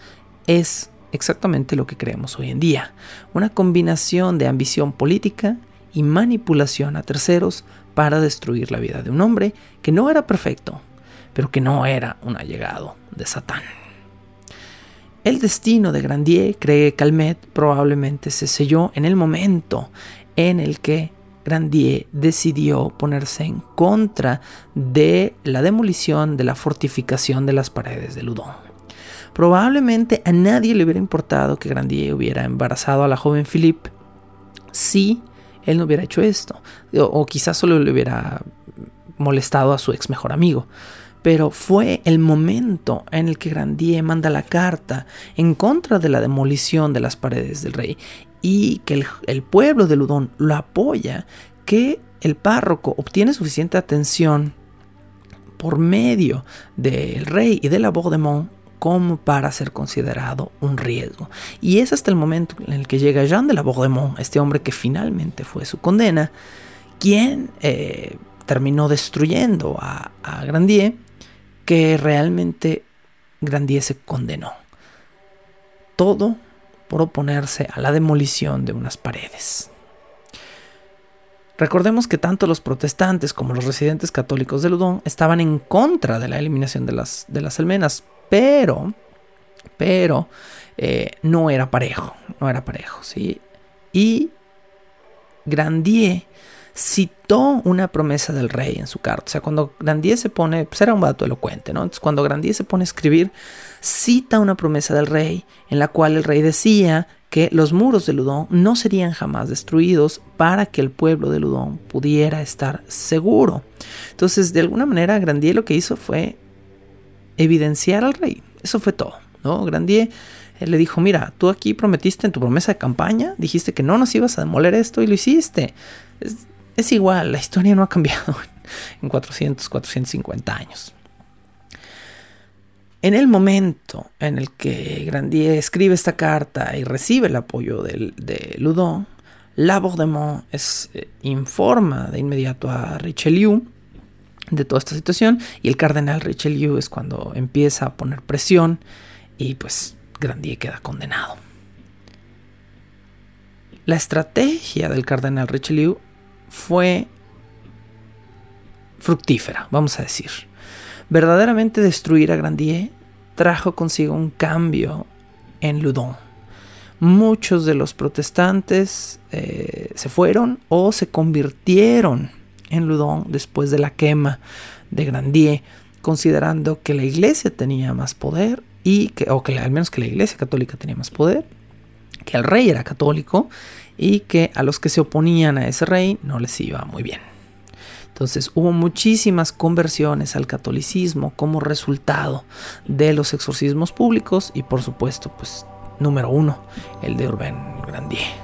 es exactamente lo que creemos hoy en día, una combinación de ambición política y manipulación a terceros para destruir la vida de un hombre que no era perfecto, pero que no era un allegado de Satán. El destino de Grandier, cree Calmet, probablemente se selló en el momento en el que Grandier decidió ponerse en contra de la demolición de la fortificación de las paredes de Ludon. Probablemente a nadie le hubiera importado que Grandier hubiera embarazado a la joven Philippe si él no hubiera hecho esto. O, quizás solo le hubiera molestado a su ex mejor amigo. Pero fue el momento en el que Grandier manda la carta en contra de la demolición de las paredes del rey y que el, pueblo de Ludón lo apoya que el párroco obtiene suficiente atención por medio del rey y de la Baudemont como para ser considerado un riesgo. Y es hasta el momento en el que llega Jean de la Baudemont, este hombre que finalmente fue su condena, quien eh, terminó destruyendo a, a Grandier, que realmente Grandier se condenó. Todo por oponerse a la demolición de unas paredes. Recordemos que tanto los protestantes como los residentes católicos de Ludón estaban en contra de la eliminación de las, de las almenas, pero, pero eh, no era parejo, no era parejo, ¿sí? Y Grandier citó una promesa del rey en su carta. O sea, cuando Grandier se pone, pues era un vato elocuente, ¿no? Entonces, cuando Grandier se pone a escribir, cita una promesa del rey en la cual el rey decía que los muros de Ludón no serían jamás destruidos para que el pueblo de Ludón pudiera estar seguro. Entonces, de alguna manera, Grandier lo que hizo fue evidenciar al rey. Eso fue todo, ¿no? Grandier le dijo, mira, tú aquí prometiste en tu promesa de campaña, dijiste que no nos ibas a demoler esto y lo hiciste. Es, igual, la historia no ha cambiado en 400, 450 años. En el momento en el que Grandier escribe esta carta y recibe el apoyo de, de Ludon, la Baudemont es, eh, informa de inmediato a Richelieu de toda esta situación y el cardenal Richelieu es cuando empieza a poner presión y pues Grandier queda condenado. La estrategia del cardenal Richelieu fue fructífera, vamos a decir. Verdaderamente destruir a Grandier trajo consigo un cambio en Ludon. Muchos de los protestantes eh, se fueron o se convirtieron en Ludon después de la quema de Grandier, considerando que la iglesia tenía más poder y que, o que al menos que la iglesia católica tenía más poder, que el rey era católico y que a los que se oponían a ese rey no les iba muy bien. Entonces hubo muchísimas conversiones al catolicismo como resultado de los exorcismos públicos y por supuesto, pues número uno, el de Urbain Grandier.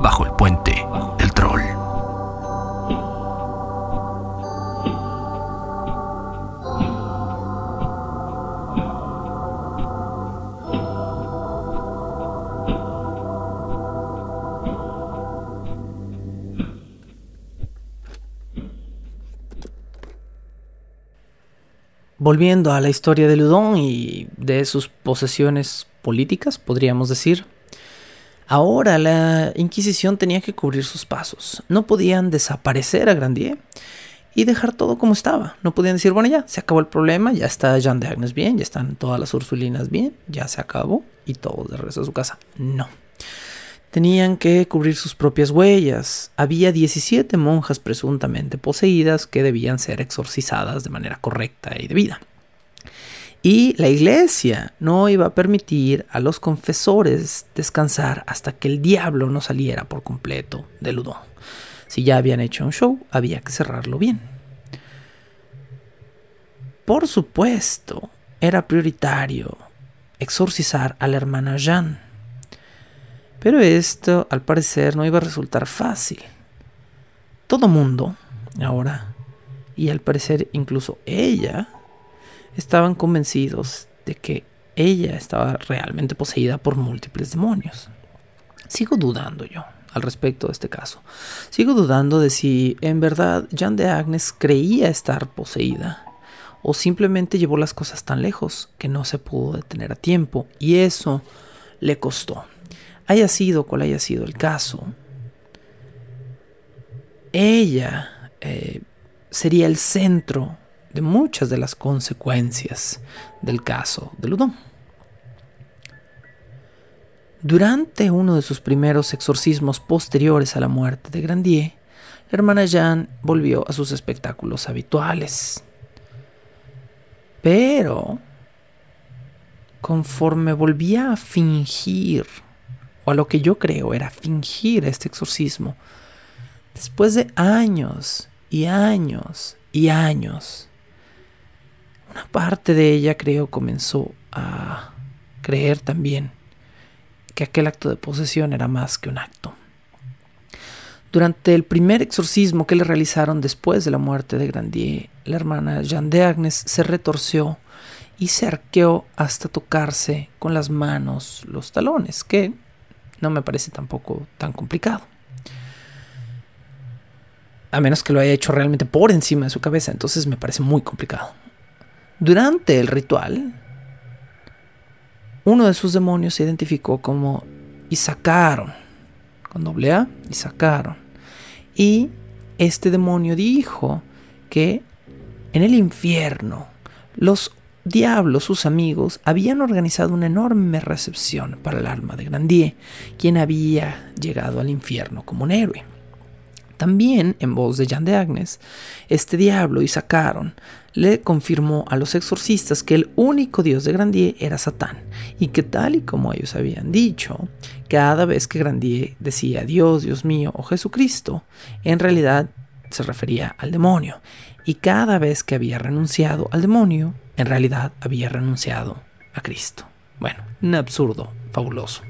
Bajo el puente del troll. Volviendo a la historia de Ludón y de sus posesiones políticas, podríamos decir, ahora la Inquisición tenía que cubrir sus pasos. No podían desaparecer a Grandier y dejar todo como estaba. No podían decir, bueno, ya se acabó el problema, ya está Jean de Agnes bien, ya están todas las Ursulinas bien, ya se acabó y todo de regreso a su casa. No tenían que cubrir sus propias huellas. Había 17 monjas presuntamente poseídas que debían ser exorcizadas de manera correcta y debida. Y la iglesia no iba a permitir a los confesores descansar hasta que el diablo no saliera por completo del ludón. Si ya habían hecho un show, había que cerrarlo bien. Por supuesto, era prioritario exorcizar a la hermana Jeanne pero esto, al parecer, no iba a resultar fácil. Todo mundo, ahora, y al parecer incluso ella, estaban convencidos de que ella estaba realmente poseída por múltiples demonios. Sigo dudando yo al respecto de este caso. Sigo dudando de si en verdad Jean de Agnes creía estar poseída o simplemente llevó las cosas tan lejos que no se pudo detener a tiempo y eso le costó haya sido cual haya sido el caso, ella eh, sería el centro de muchas de las consecuencias del caso de Ludon. Durante uno de sus primeros exorcismos posteriores a la muerte de Grandier, la hermana Jeanne volvió a sus espectáculos habituales. Pero, conforme volvía a fingir o a lo que yo creo era fingir este exorcismo, después de años y años y años, una parte de ella creo comenzó a creer también que aquel acto de posesión era más que un acto. Durante el primer exorcismo que le realizaron después de la muerte de Grandier, la hermana Jeanne de Agnes se retorció y se arqueó hasta tocarse con las manos los talones, que no me parece tampoco tan complicado. A menos que lo haya hecho realmente por encima de su cabeza, entonces me parece muy complicado. Durante el ritual, uno de sus demonios se identificó como Isacaron, con doble A, Isacaron. Y este demonio dijo que en el infierno los diablos, sus amigos, habían organizado una enorme recepción para el alma de Grandier, quien había llegado al infierno como un héroe. También, en voz de Jean de Agnes, este diablo y sacaron le confirmó a los exorcistas que el único dios de Grandier era Satán, y que tal y como ellos habían dicho, cada vez que Grandier decía Dios, Dios mío o Jesucristo, en realidad se refería al demonio, y cada vez que había renunciado al demonio, en realidad había renunciado a Cristo. Bueno, un absurdo, fabuloso.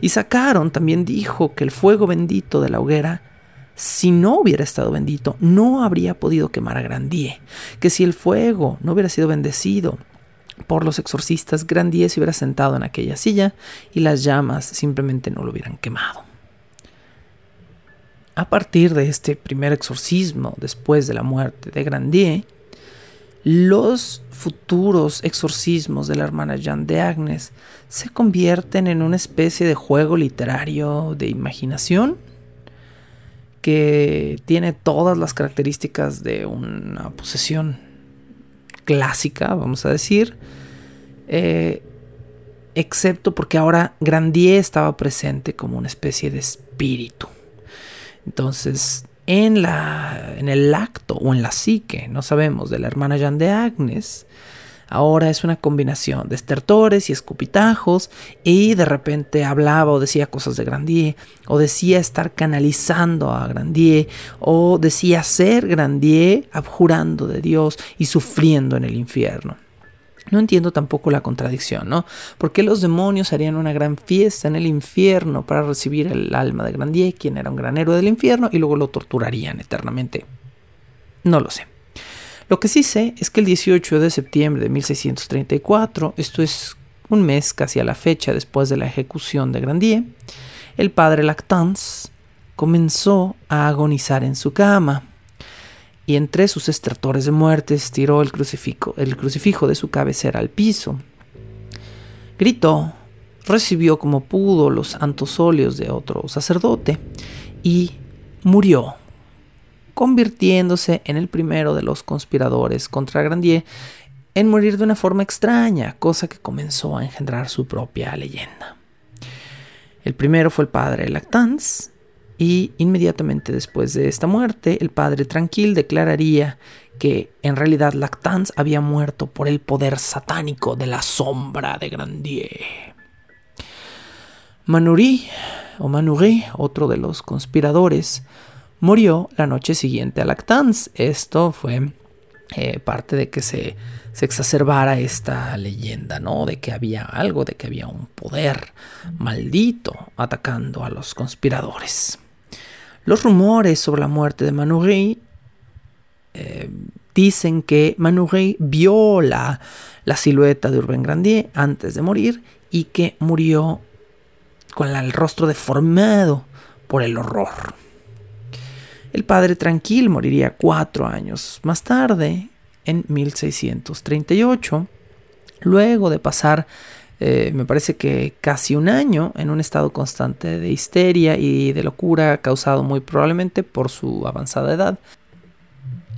Y Sacaron también dijo que el fuego bendito de la hoguera si no hubiera estado bendito, no habría podido quemar a Grandier. Que si el fuego no hubiera sido bendecido por los exorcistas, Grandier se hubiera sentado en aquella silla y las llamas simplemente no lo hubieran quemado. A partir de este primer exorcismo, después de la muerte de Grandier, los futuros exorcismos de la hermana Jeanne de Agnes se convierten en una especie de juego literario de imaginación que tiene todas las características de una posesión clásica, vamos a decir, eh, excepto porque ahora Grandier estaba presente como una especie de espíritu. Entonces, en, la, en el acto o en la psique, no sabemos, de la hermana Jeanne de Agnes, Ahora es una combinación de estertores y escupitajos y de repente hablaba o decía cosas de Grandier o decía estar canalizando a Grandier o decía ser Grandier abjurando de Dios y sufriendo en el infierno. No entiendo tampoco la contradicción, ¿no? ¿Por qué los demonios harían una gran fiesta en el infierno para recibir el alma de Grandier, quien era un gran héroe del infierno, y luego lo torturarían eternamente? No lo sé. Lo que sí sé es que el 18 de septiembre de 1634, esto es un mes casi a la fecha después de la ejecución de Grandier, el padre Lactance comenzó a agonizar en su cama y entre sus estertores de muerte estiró el crucifijo, el crucifijo de su cabecera al piso. Gritó, recibió como pudo los antosolios de otro sacerdote y murió convirtiéndose en el primero de los conspiradores contra Grandier en morir de una forma extraña, cosa que comenzó a engendrar su propia leyenda. El primero fue el padre Lactance, y inmediatamente después de esta muerte, el padre Tranquil declararía que en realidad Lactance había muerto por el poder satánico de la sombra de Grandier. Manoury, o Manoury, otro de los conspiradores, murió la noche siguiente a Lactance. Esto fue eh, parte de que se, se, exacerbara esta leyenda, ¿no? De que había algo, de que había un poder maldito atacando a los conspiradores. Los rumores sobre la muerte de Manoury eh, dicen que Manoury vio la silueta de Urbain Grandier antes de morir y que murió con el rostro deformado por el horror. El padre Tranquil moriría cuatro años más tarde, en 1638, luego de pasar, eh, me parece que casi un año, en un estado constante de histeria y de locura causado muy probablemente por su avanzada edad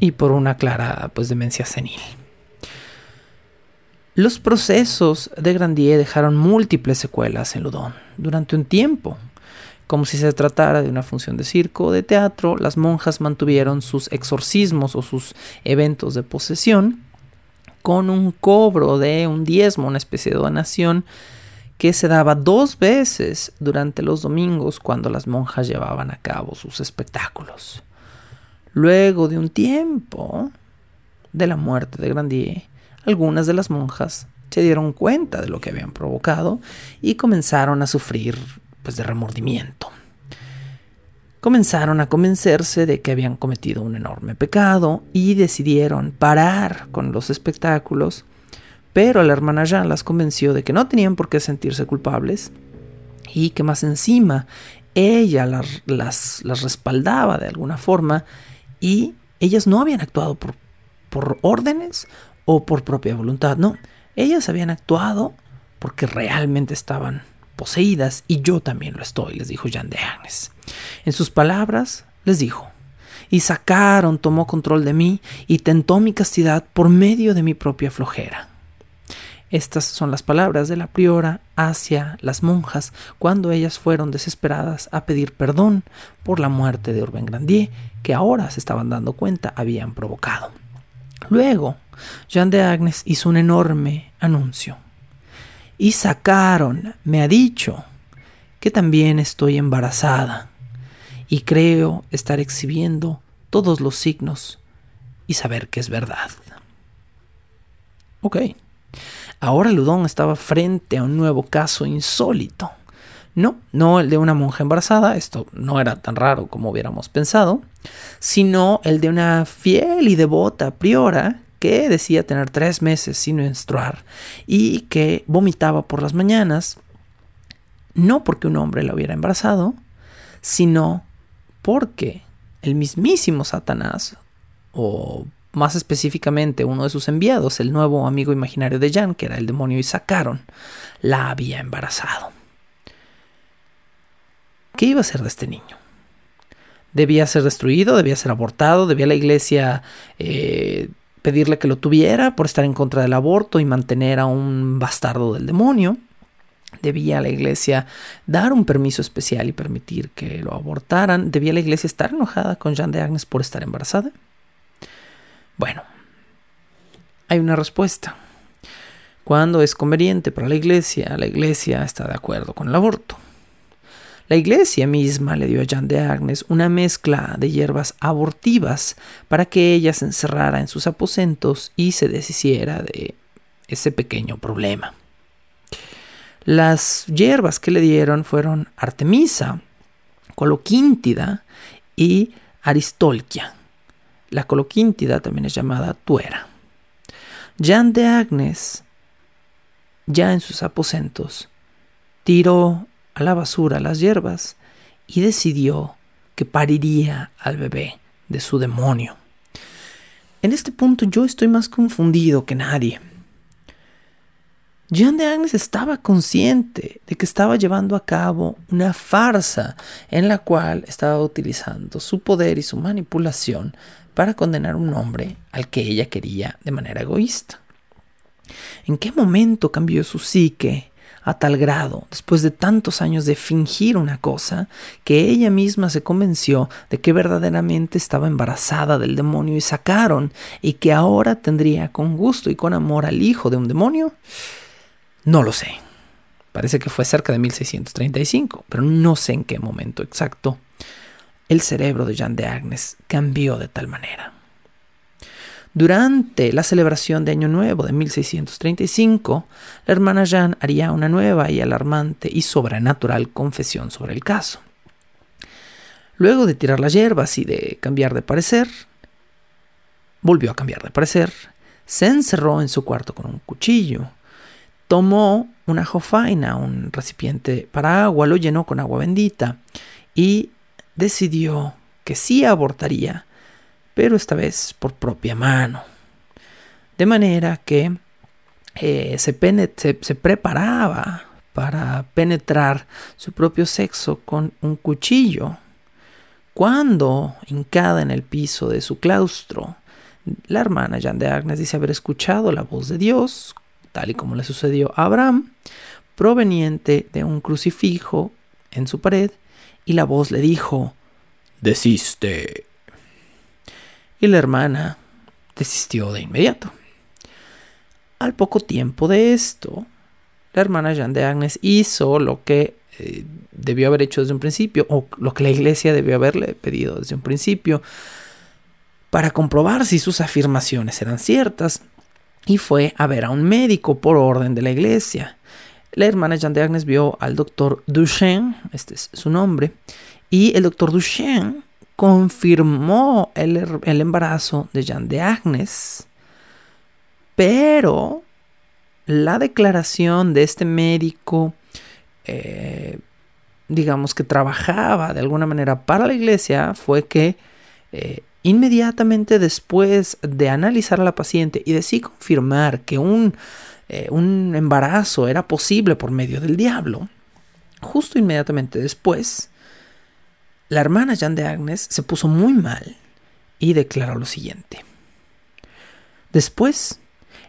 y por una clara pues, demencia senil. Los procesos de Grandier dejaron múltiples secuelas en Ludon durante un tiempo, como si se tratara de una función de circo o de teatro, las monjas mantuvieron sus exorcismos o sus eventos de posesión con un cobro de un diezmo, una especie de donación que se daba dos veces durante los domingos cuando las monjas llevaban a cabo sus espectáculos. Luego de un tiempo de la muerte de Grandier, algunas de las monjas se dieron cuenta de lo que habían provocado y comenzaron a sufrir pues de remordimiento. Comenzaron a convencerse de que habían cometido un enorme pecado y decidieron parar con los espectáculos, pero la hermana Jean las convenció de que no tenían por qué sentirse culpables y que más encima ella las, las, respaldaba de alguna forma y ellas no habían actuado por, por órdenes o por propia voluntad, no, ellas habían actuado porque realmente estaban poseídas y yo también lo estoy, les dijo Jean de Agnes. En sus palabras les dijo, y sacaron, tomó control de mí y tentó mi castidad por medio de mi propia flojera. Estas son las palabras de la priora hacia las monjas cuando ellas fueron desesperadas a pedir perdón por la muerte de Urbain Grandier que ahora se estaban dando cuenta habían provocado. Luego, Jean de Agnes hizo un enorme anuncio. Y sacaron, me ha dicho, que también estoy embarazada y creo estar exhibiendo todos los signos y saber que es verdad. Ok. Ahora Ludón estaba frente a un nuevo caso insólito. No, no el de una monja embarazada, esto no era tan raro como hubiéramos pensado, sino el de una fiel y devota priora que decía tener tres meses sin menstruar y que vomitaba por las mañanas, no porque un hombre la hubiera embarazado, sino porque el mismísimo Satanás, o más específicamente uno de sus enviados, el nuevo amigo imaginario de Jan, que era el demonio Isacaron, la había embarazado. ¿Qué iba a ser de este niño? ¿Debía ser destruido? ¿Debía ser abortado? ¿Debía la iglesia eh, pedirle que lo tuviera por estar en contra del aborto y mantener a un bastardo del demonio? ¿Debía la iglesia dar un permiso especial y permitir que lo abortaran? ¿Debía la iglesia estar enojada con Jean de Agnes por estar embarazada? Bueno, hay una respuesta. Cuando es conveniente para la iglesia, la iglesia está de acuerdo con el aborto. La iglesia misma le dio a Jean de Agnes una mezcla de hierbas abortivas para que ella se encerrara en sus aposentos y se deshiciera de ese pequeño problema. Las hierbas que le dieron fueron Artemisa, Coloquíntida y Aristolquia. La coloquíntida también es llamada tuera. Jean de Agnes, ya en sus aposentos, tiró a la basura las hierbas y decidió que pariría al bebé de su demonio. En este punto yo estoy más confundido que nadie. Jean de Agnes estaba consciente de que estaba llevando a cabo una farsa en la cual estaba utilizando su poder y su manipulación para condenar a un hombre al que ella quería de manera egoísta. ¿En qué momento cambió su psique a tal grado, después de tantos años de fingir una cosa, que ella misma se convenció de que verdaderamente estaba embarazada del demonio y sacaron, y que ahora tendría con gusto y con amor al hijo de un demonio? No lo sé. Parece que fue cerca de 1635, pero no sé en qué momento exacto el cerebro de Jean de Agnes cambió de tal manera. Durante la celebración de Año Nuevo de 1635, la hermana Jeanne haría una nueva y alarmante y sobrenatural confesión sobre el caso. Luego de tirar las hierbas y de cambiar de parecer, volvió a cambiar de parecer, se encerró en su cuarto con un cuchillo, tomó una jofaina, un recipiente para agua, lo llenó con agua bendita y decidió que sí abortaría pero esta vez por propia mano. De manera que eh, se, se, preparaba para penetrar su propio sexo con un cuchillo. Cuando, hincada en el piso de su claustro, la hermana Jean de Agnes dice haber escuchado la voz de Dios, tal y como le sucedió a Abraham, proveniente de un crucifijo en su pared, y la voz le dijo, Desiste y la hermana desistió de inmediato. Al poco tiempo de esto, la hermana Jean de Agnes hizo lo que eh, debió haber hecho desde un principio, o lo que la iglesia debió haberle pedido desde un principio, para comprobar si sus afirmaciones eran ciertas. y fue a ver a un médico por orden de la iglesia. La hermana Jeanne de Agnes vio al doctor Duchenne, este es su nombre, y el doctor Duchenne confirmó el, el embarazo de Jeanne de Agnes, pero la declaración de este médico, eh, digamos que trabajaba de alguna manera para la iglesia, fue que eh, inmediatamente después de analizar a la paciente y de sí confirmar que un, eh, un embarazo era posible por medio del diablo, justo inmediatamente después, la hermana Jeanne de Agnes se puso muy mal y declaró lo siguiente. Después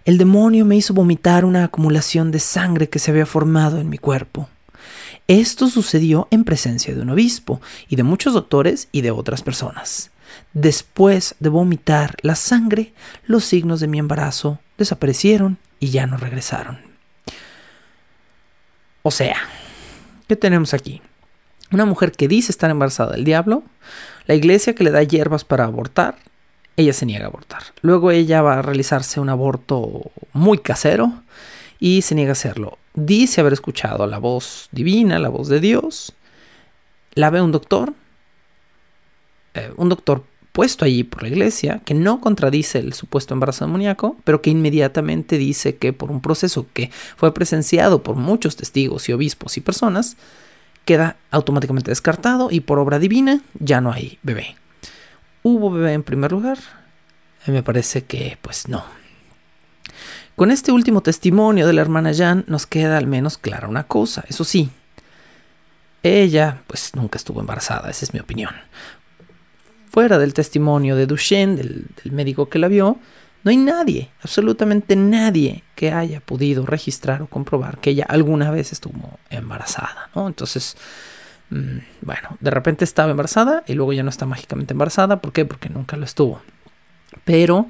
el demonio me hizo vomitar una acumulación de sangre que se había formado en mi cuerpo. Esto sucedió en presencia de un obispo y de muchos doctores y de otras personas. Después de vomitar la sangre, los signos de mi embarazo desaparecieron y ya no regresaron. O sea, ¿qué tenemos aquí? Una mujer que dice estar embarazada del diablo, la iglesia que le da hierbas para abortar ella se niega a abortar. Luego ella va a realizarse un aborto muy casero y se niega a hacerlo. Dice haber escuchado la voz divina, la voz de Dios. La ve un doctor, eh, un doctor puesto allí por la iglesia, que no contradice el supuesto embarazo demoníaco, pero que inmediatamente dice que por un proceso que fue presenciado por muchos testigos y obispos y personas, queda automáticamente descartado y por obra divina ya no hay bebé. ¿Hubo bebé en primer lugar? Me parece que pues no. Con este último testimonio de la hermana Jan nos queda al menos clara una cosa, eso sí. Ella pues nunca estuvo embarazada, esa es mi opinión. Fuera del testimonio de Duchenne, del, médico que la vio, no hay nadie, absolutamente nadie que haya podido registrar o comprobar que ella alguna vez estuvo embarazada, ¿no? Entonces, Mm, bueno, de repente estaba embarazada y luego ya no está mágicamente embarazada. ¿Por qué? Porque nunca lo estuvo. Pero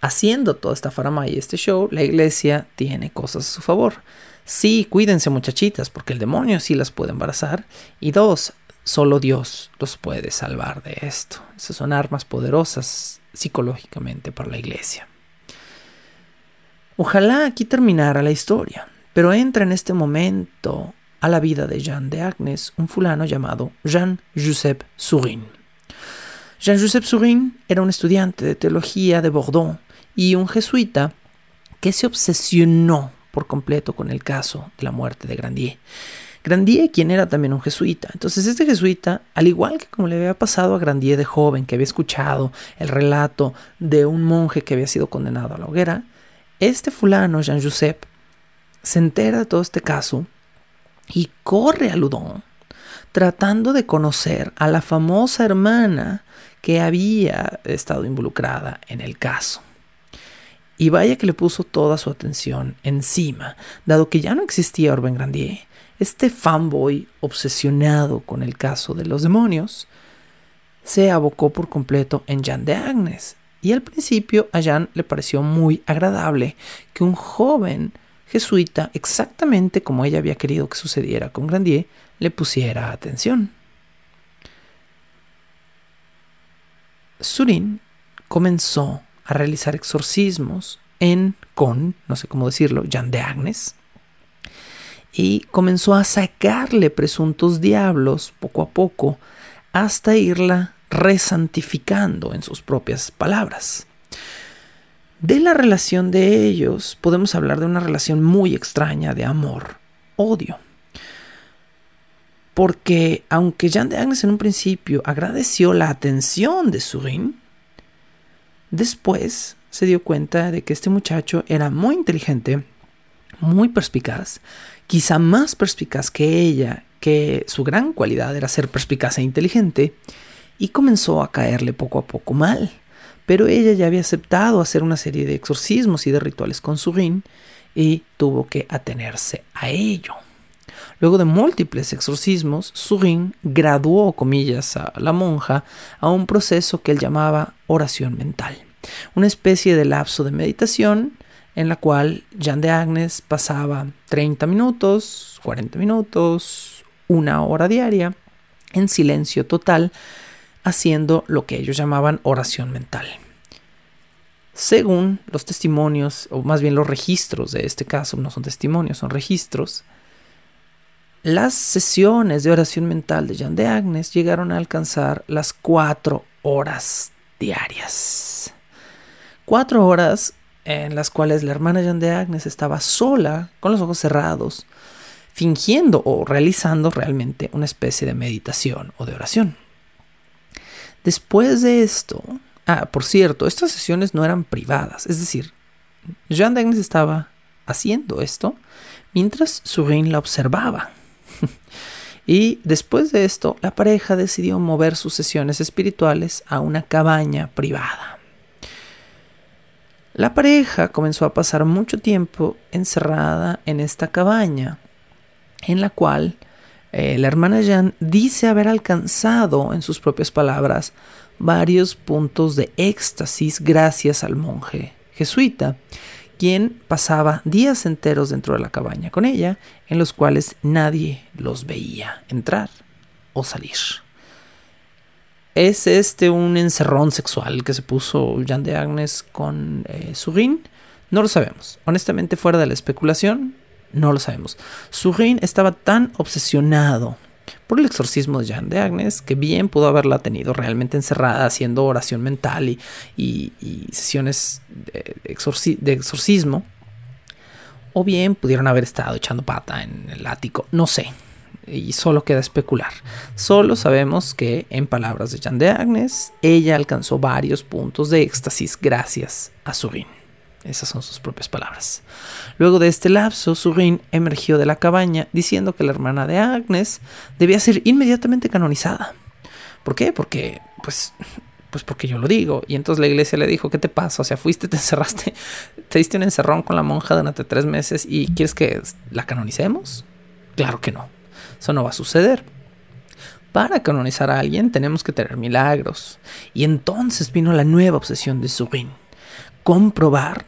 haciendo toda esta farama y este show, la iglesia tiene cosas a su favor. Sí, cuídense muchachitas, porque el demonio sí las puede embarazar. Y dos, solo Dios los puede salvar de esto. Esas son armas poderosas psicológicamente para la iglesia. Ojalá aquí terminara la historia, pero entra en este momento a la vida de Jean de Agnes un fulano llamado Jean-Joseph Sourin. Jean-Joseph Sourin era un estudiante de teología de Bordeaux y un jesuita que se obsesionó por completo con el caso de la muerte de Grandier. Grandier, quien era también un jesuita. Entonces, este jesuita, al igual que como le había pasado a Grandier de joven, que había escuchado el relato de un monje que había sido condenado a la hoguera, este fulano, Jean-Joseph, se entera de todo este caso y corre a Ludon tratando de conocer a la famosa hermana que había estado involucrada en el caso. Y vaya que le puso toda su atención encima, dado que ya no existía Orben Grandier, este fanboy obsesionado con el caso de los demonios, se abocó por completo en Jean de Agnes. Y al principio a Jean le pareció muy agradable que un joven jesuita, exactamente como ella había querido que sucediera con Grandier, le pusiera atención. Surin comenzó a realizar exorcismos en con, no sé cómo decirlo, Jean de Agnes, y comenzó a sacarle presuntos diablos poco a poco hasta irla resantificando en sus propias palabras. De la relación de ellos podemos hablar de una relación muy extraña de amor, odio. Porque aunque Jean de Agnes en un principio agradeció la atención de Surin, después se dio cuenta de que este muchacho era muy inteligente, muy perspicaz, quizá más perspicaz que ella, que su gran cualidad era ser perspicaz e inteligente, y comenzó a caerle poco a poco mal pero ella ya había aceptado hacer una serie de exorcismos y de rituales con Surin y tuvo que atenerse a ello. Luego de múltiples exorcismos, Surin graduó, comillas, a la monja a un proceso que él llamaba oración mental, una especie de lapso de meditación en la cual Jean de Agnes pasaba 30 minutos, 40 minutos, una hora diaria en silencio total haciendo lo que ellos llamaban oración mental. Según los testimonios, o más bien los registros de este caso, no son testimonios, son registros, las sesiones de oración mental de Jean de Agnes llegaron a alcanzar las cuatro horas diarias. Cuatro horas en las cuales la hermana Jean de Agnes estaba sola, con los ojos cerrados, fingiendo o realizando realmente una especie de meditación o de oración. Después de esto, ah, por cierto, estas sesiones no eran privadas, es decir, Jean de Agnes estaba haciendo esto mientras Surin la observaba. y después de esto, la pareja decidió mover sus sesiones espirituales a una cabaña privada. La pareja comenzó a pasar mucho tiempo encerrada en esta cabaña, en la cual eh, la hermana Jean dice haber alcanzado, en sus propias palabras, varios puntos de éxtasis gracias al monje jesuita, quien pasaba días enteros dentro de la cabaña con ella, en los cuales nadie los veía entrar o salir. ¿Es este un encerrón sexual que se puso Jean de Agnes con eh, No lo sabemos. Honestamente, fuera de la especulación, no lo sabemos. Surin estaba tan obsesionado por el exorcismo de Jean de Agnes, que bien pudo haberla tenido realmente encerrada haciendo oración mental y, sesiones de, exorcismo, o bien pudieron haber estado echando pata en el ático, no sé, y solo queda especular. Solo sabemos que, en palabras de Jean de Agnes, ella alcanzó varios puntos de éxtasis gracias a Surin. Esas son sus propias palabras. Luego de este lapso, Surin emergió de la cabaña diciendo que la hermana de Agnes debía ser inmediatamente canonizada. ¿Por qué? Porque, pues, pues porque yo lo digo. Y entonces la iglesia le dijo, ¿qué te pasa? O sea, fuiste, te encerraste, te diste un encerrón con la monja durante tres meses y ¿quieres que la canonicemos? Claro que no. Eso no va a suceder. Para canonizar a alguien tenemos que tener milagros. Y entonces vino la nueva obsesión de Surin comprobar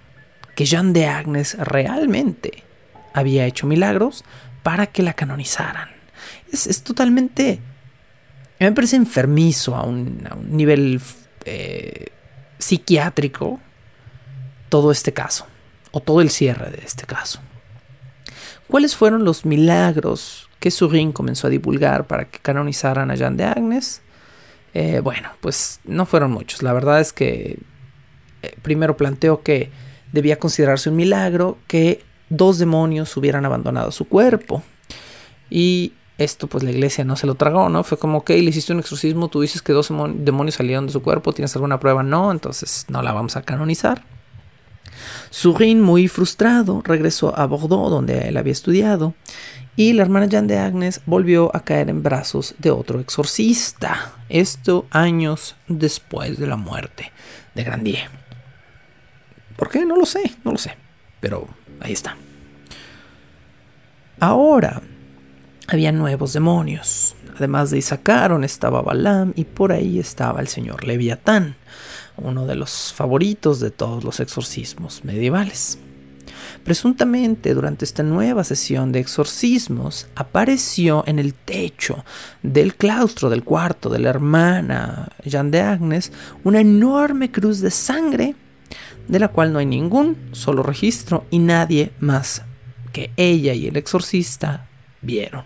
que Jean de Agnes realmente había hecho milagros para que la canonizaran. Es, totalmente... Me parece enfermizo a un, nivel eh, psiquiátrico todo este caso, o todo el cierre de este caso. ¿Cuáles fueron los milagros que Surin comenzó a divulgar para que canonizaran a Jean de Agnes? Eh, bueno, pues no fueron muchos. La verdad es que eh, primero planteó que debía considerarse un milagro que dos demonios hubieran abandonado su cuerpo. Y esto pues la iglesia no se lo tragó, ¿no? Fue como, ok, le hiciste un exorcismo, tú dices que dos demonios salieron de su cuerpo, ¿tienes alguna prueba? No, entonces no la vamos a canonizar. Surin, muy frustrado, regresó a Bordeaux, donde él había estudiado, y la hermana Jeanne de Agnes volvió a caer en brazos de otro exorcista, esto años después de la muerte de Grandier. ¿Por qué? No lo sé, no lo sé. Pero ahí está. Ahora había nuevos demonios. Además de Isacaron estaba Balaam y por ahí estaba el señor Leviatán, uno de los favoritos de todos los exorcismos medievales. Presuntamente, durante esta nueva sesión de exorcismos, apareció en el techo del claustro del cuarto de la hermana Jean de Agnes una enorme cruz de sangre de la cual no hay ningún solo registro y nadie más que ella y el exorcista vieron.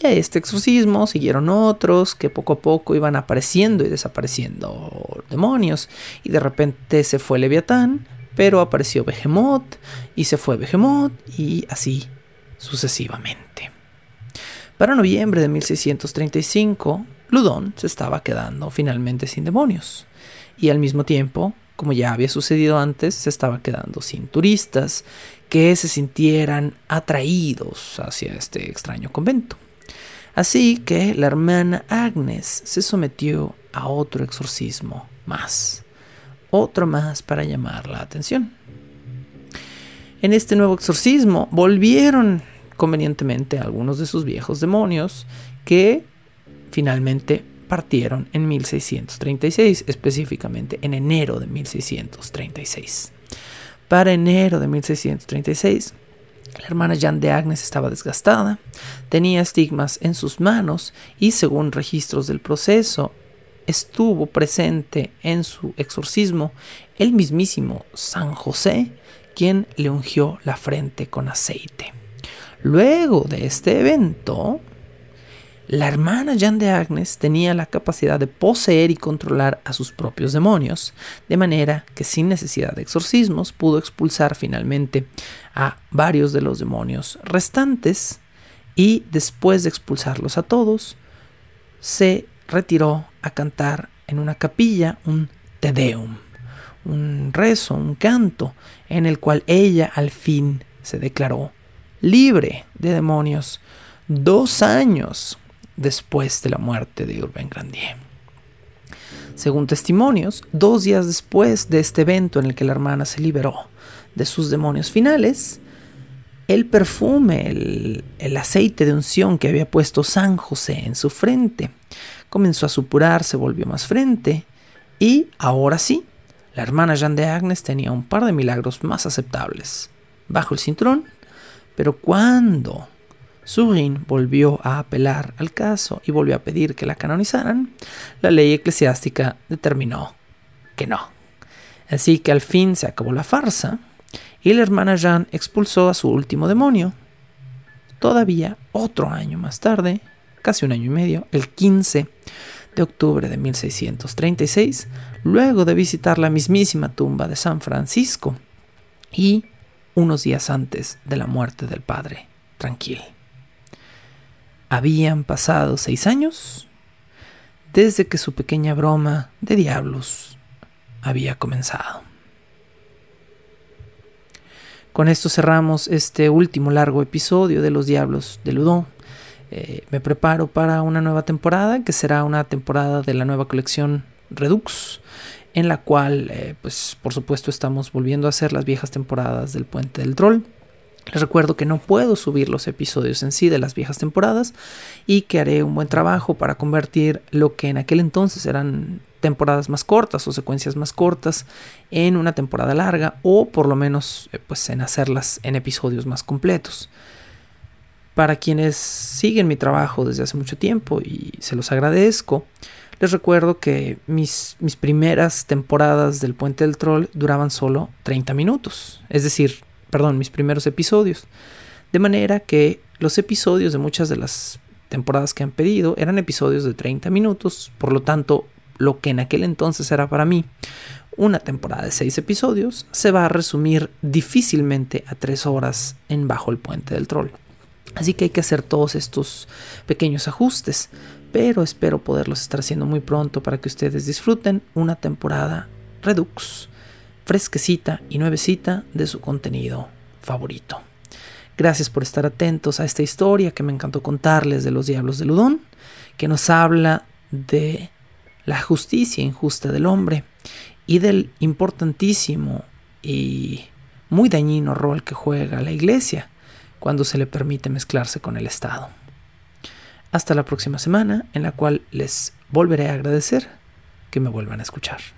Y a este exorcismo siguieron otros que poco a poco iban apareciendo y desapareciendo demonios. Y de repente se fue Leviatán, pero apareció Behemoth y se fue Behemoth y así sucesivamente. Para noviembre de 1635, Ludon se estaba quedando finalmente sin demonios. Y al mismo tiempo, como ya había sucedido antes, se estaba quedando sin turistas que se sintieran atraídos hacia este extraño convento. Así que la hermana Agnes se sometió a otro exorcismo más, otro más para llamar la atención. En este nuevo exorcismo volvieron convenientemente algunos de sus viejos demonios que finalmente partieron en 1636, específicamente en enero de 1636. Para enero de 1636, la hermana Jeanne de Agnes estaba desgastada, tenía estigmas en sus manos y según registros del proceso, estuvo presente en su exorcismo el mismísimo San José, quien le ungió la frente con aceite. Luego de este evento, la hermana Jeanne de Agnes tenía la capacidad de poseer y controlar a sus propios demonios, de manera que sin necesidad de exorcismos pudo expulsar finalmente a varios de los demonios restantes y después de expulsarlos a todos, se retiró a cantar en una capilla un Te Deum, un rezo, un canto, en el cual ella al fin se declaró libre de demonios dos años después de la muerte de Urbain Grandier. Según testimonios, dos días después de este evento en el que la hermana se liberó de sus demonios finales, el perfume, el, el, aceite de unción que había puesto San José en su frente, comenzó a supurar, se volvió más frente, y ahora sí, la hermana Jeanne de Agnes tenía un par de milagros más aceptables bajo el cinturón, pero cuando Surin volvió a apelar al caso y volvió a pedir que la canonizaran, la ley eclesiástica determinó que no. Así que al fin se acabó la farsa y la hermana Jeanne expulsó a su último demonio. Todavía otro año más tarde, casi un año y medio, el 15 de octubre de 1636, luego de visitar la mismísima tumba de San Francisco y unos días antes de la muerte del padre tranquilo. Habían pasado seis años desde que su pequeña broma de diablos había comenzado. Con esto cerramos este último largo episodio de Los Diablos de Ludón. Eh, me preparo para una nueva temporada, que será una temporada de la nueva colección Redux, en la cual, eh, pues por supuesto, estamos volviendo a hacer las viejas temporadas del Puente del Troll. Les recuerdo que no puedo subir los episodios en sí de las viejas temporadas y que haré un buen trabajo para convertir lo que en aquel entonces eran temporadas más cortas o secuencias más cortas en una temporada larga o por lo menos eh, pues en hacerlas en episodios más completos. Para quienes siguen mi trabajo desde hace mucho tiempo y se los agradezco, les recuerdo que mis, mis primeras temporadas del Puente del Troll duraban solo 30 minutos, es decir, perdón, mis primeros episodios. De manera que los episodios de muchas de las temporadas que han pedido eran episodios de 30 minutos, por lo tanto, lo que en aquel entonces era para mí una temporada de 6 episodios se va a resumir difícilmente a 3 horas en Bajo el Puente del Troll. Así que hay que hacer todos estos pequeños ajustes, pero espero poderlos estar haciendo muy pronto para que ustedes disfruten una temporada Redux fresquecita y nuevecita de su contenido favorito. Gracias por estar atentos a esta historia que me encantó contarles de los Diablos de Ludón, que nos habla de la justicia injusta del hombre y del importantísimo y muy dañino rol que juega la Iglesia cuando se le permite mezclarse con el Estado. Hasta la próxima semana, en la cual les volveré a agradecer que me vuelvan a escuchar.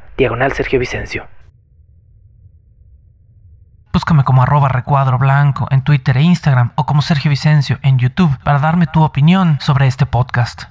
diagonal Sergio Vicencio. Búscame como arroba recuadro blanco en Twitter e Instagram o como Sergio Vicencio en YouTube para darme tu opinión sobre este podcast.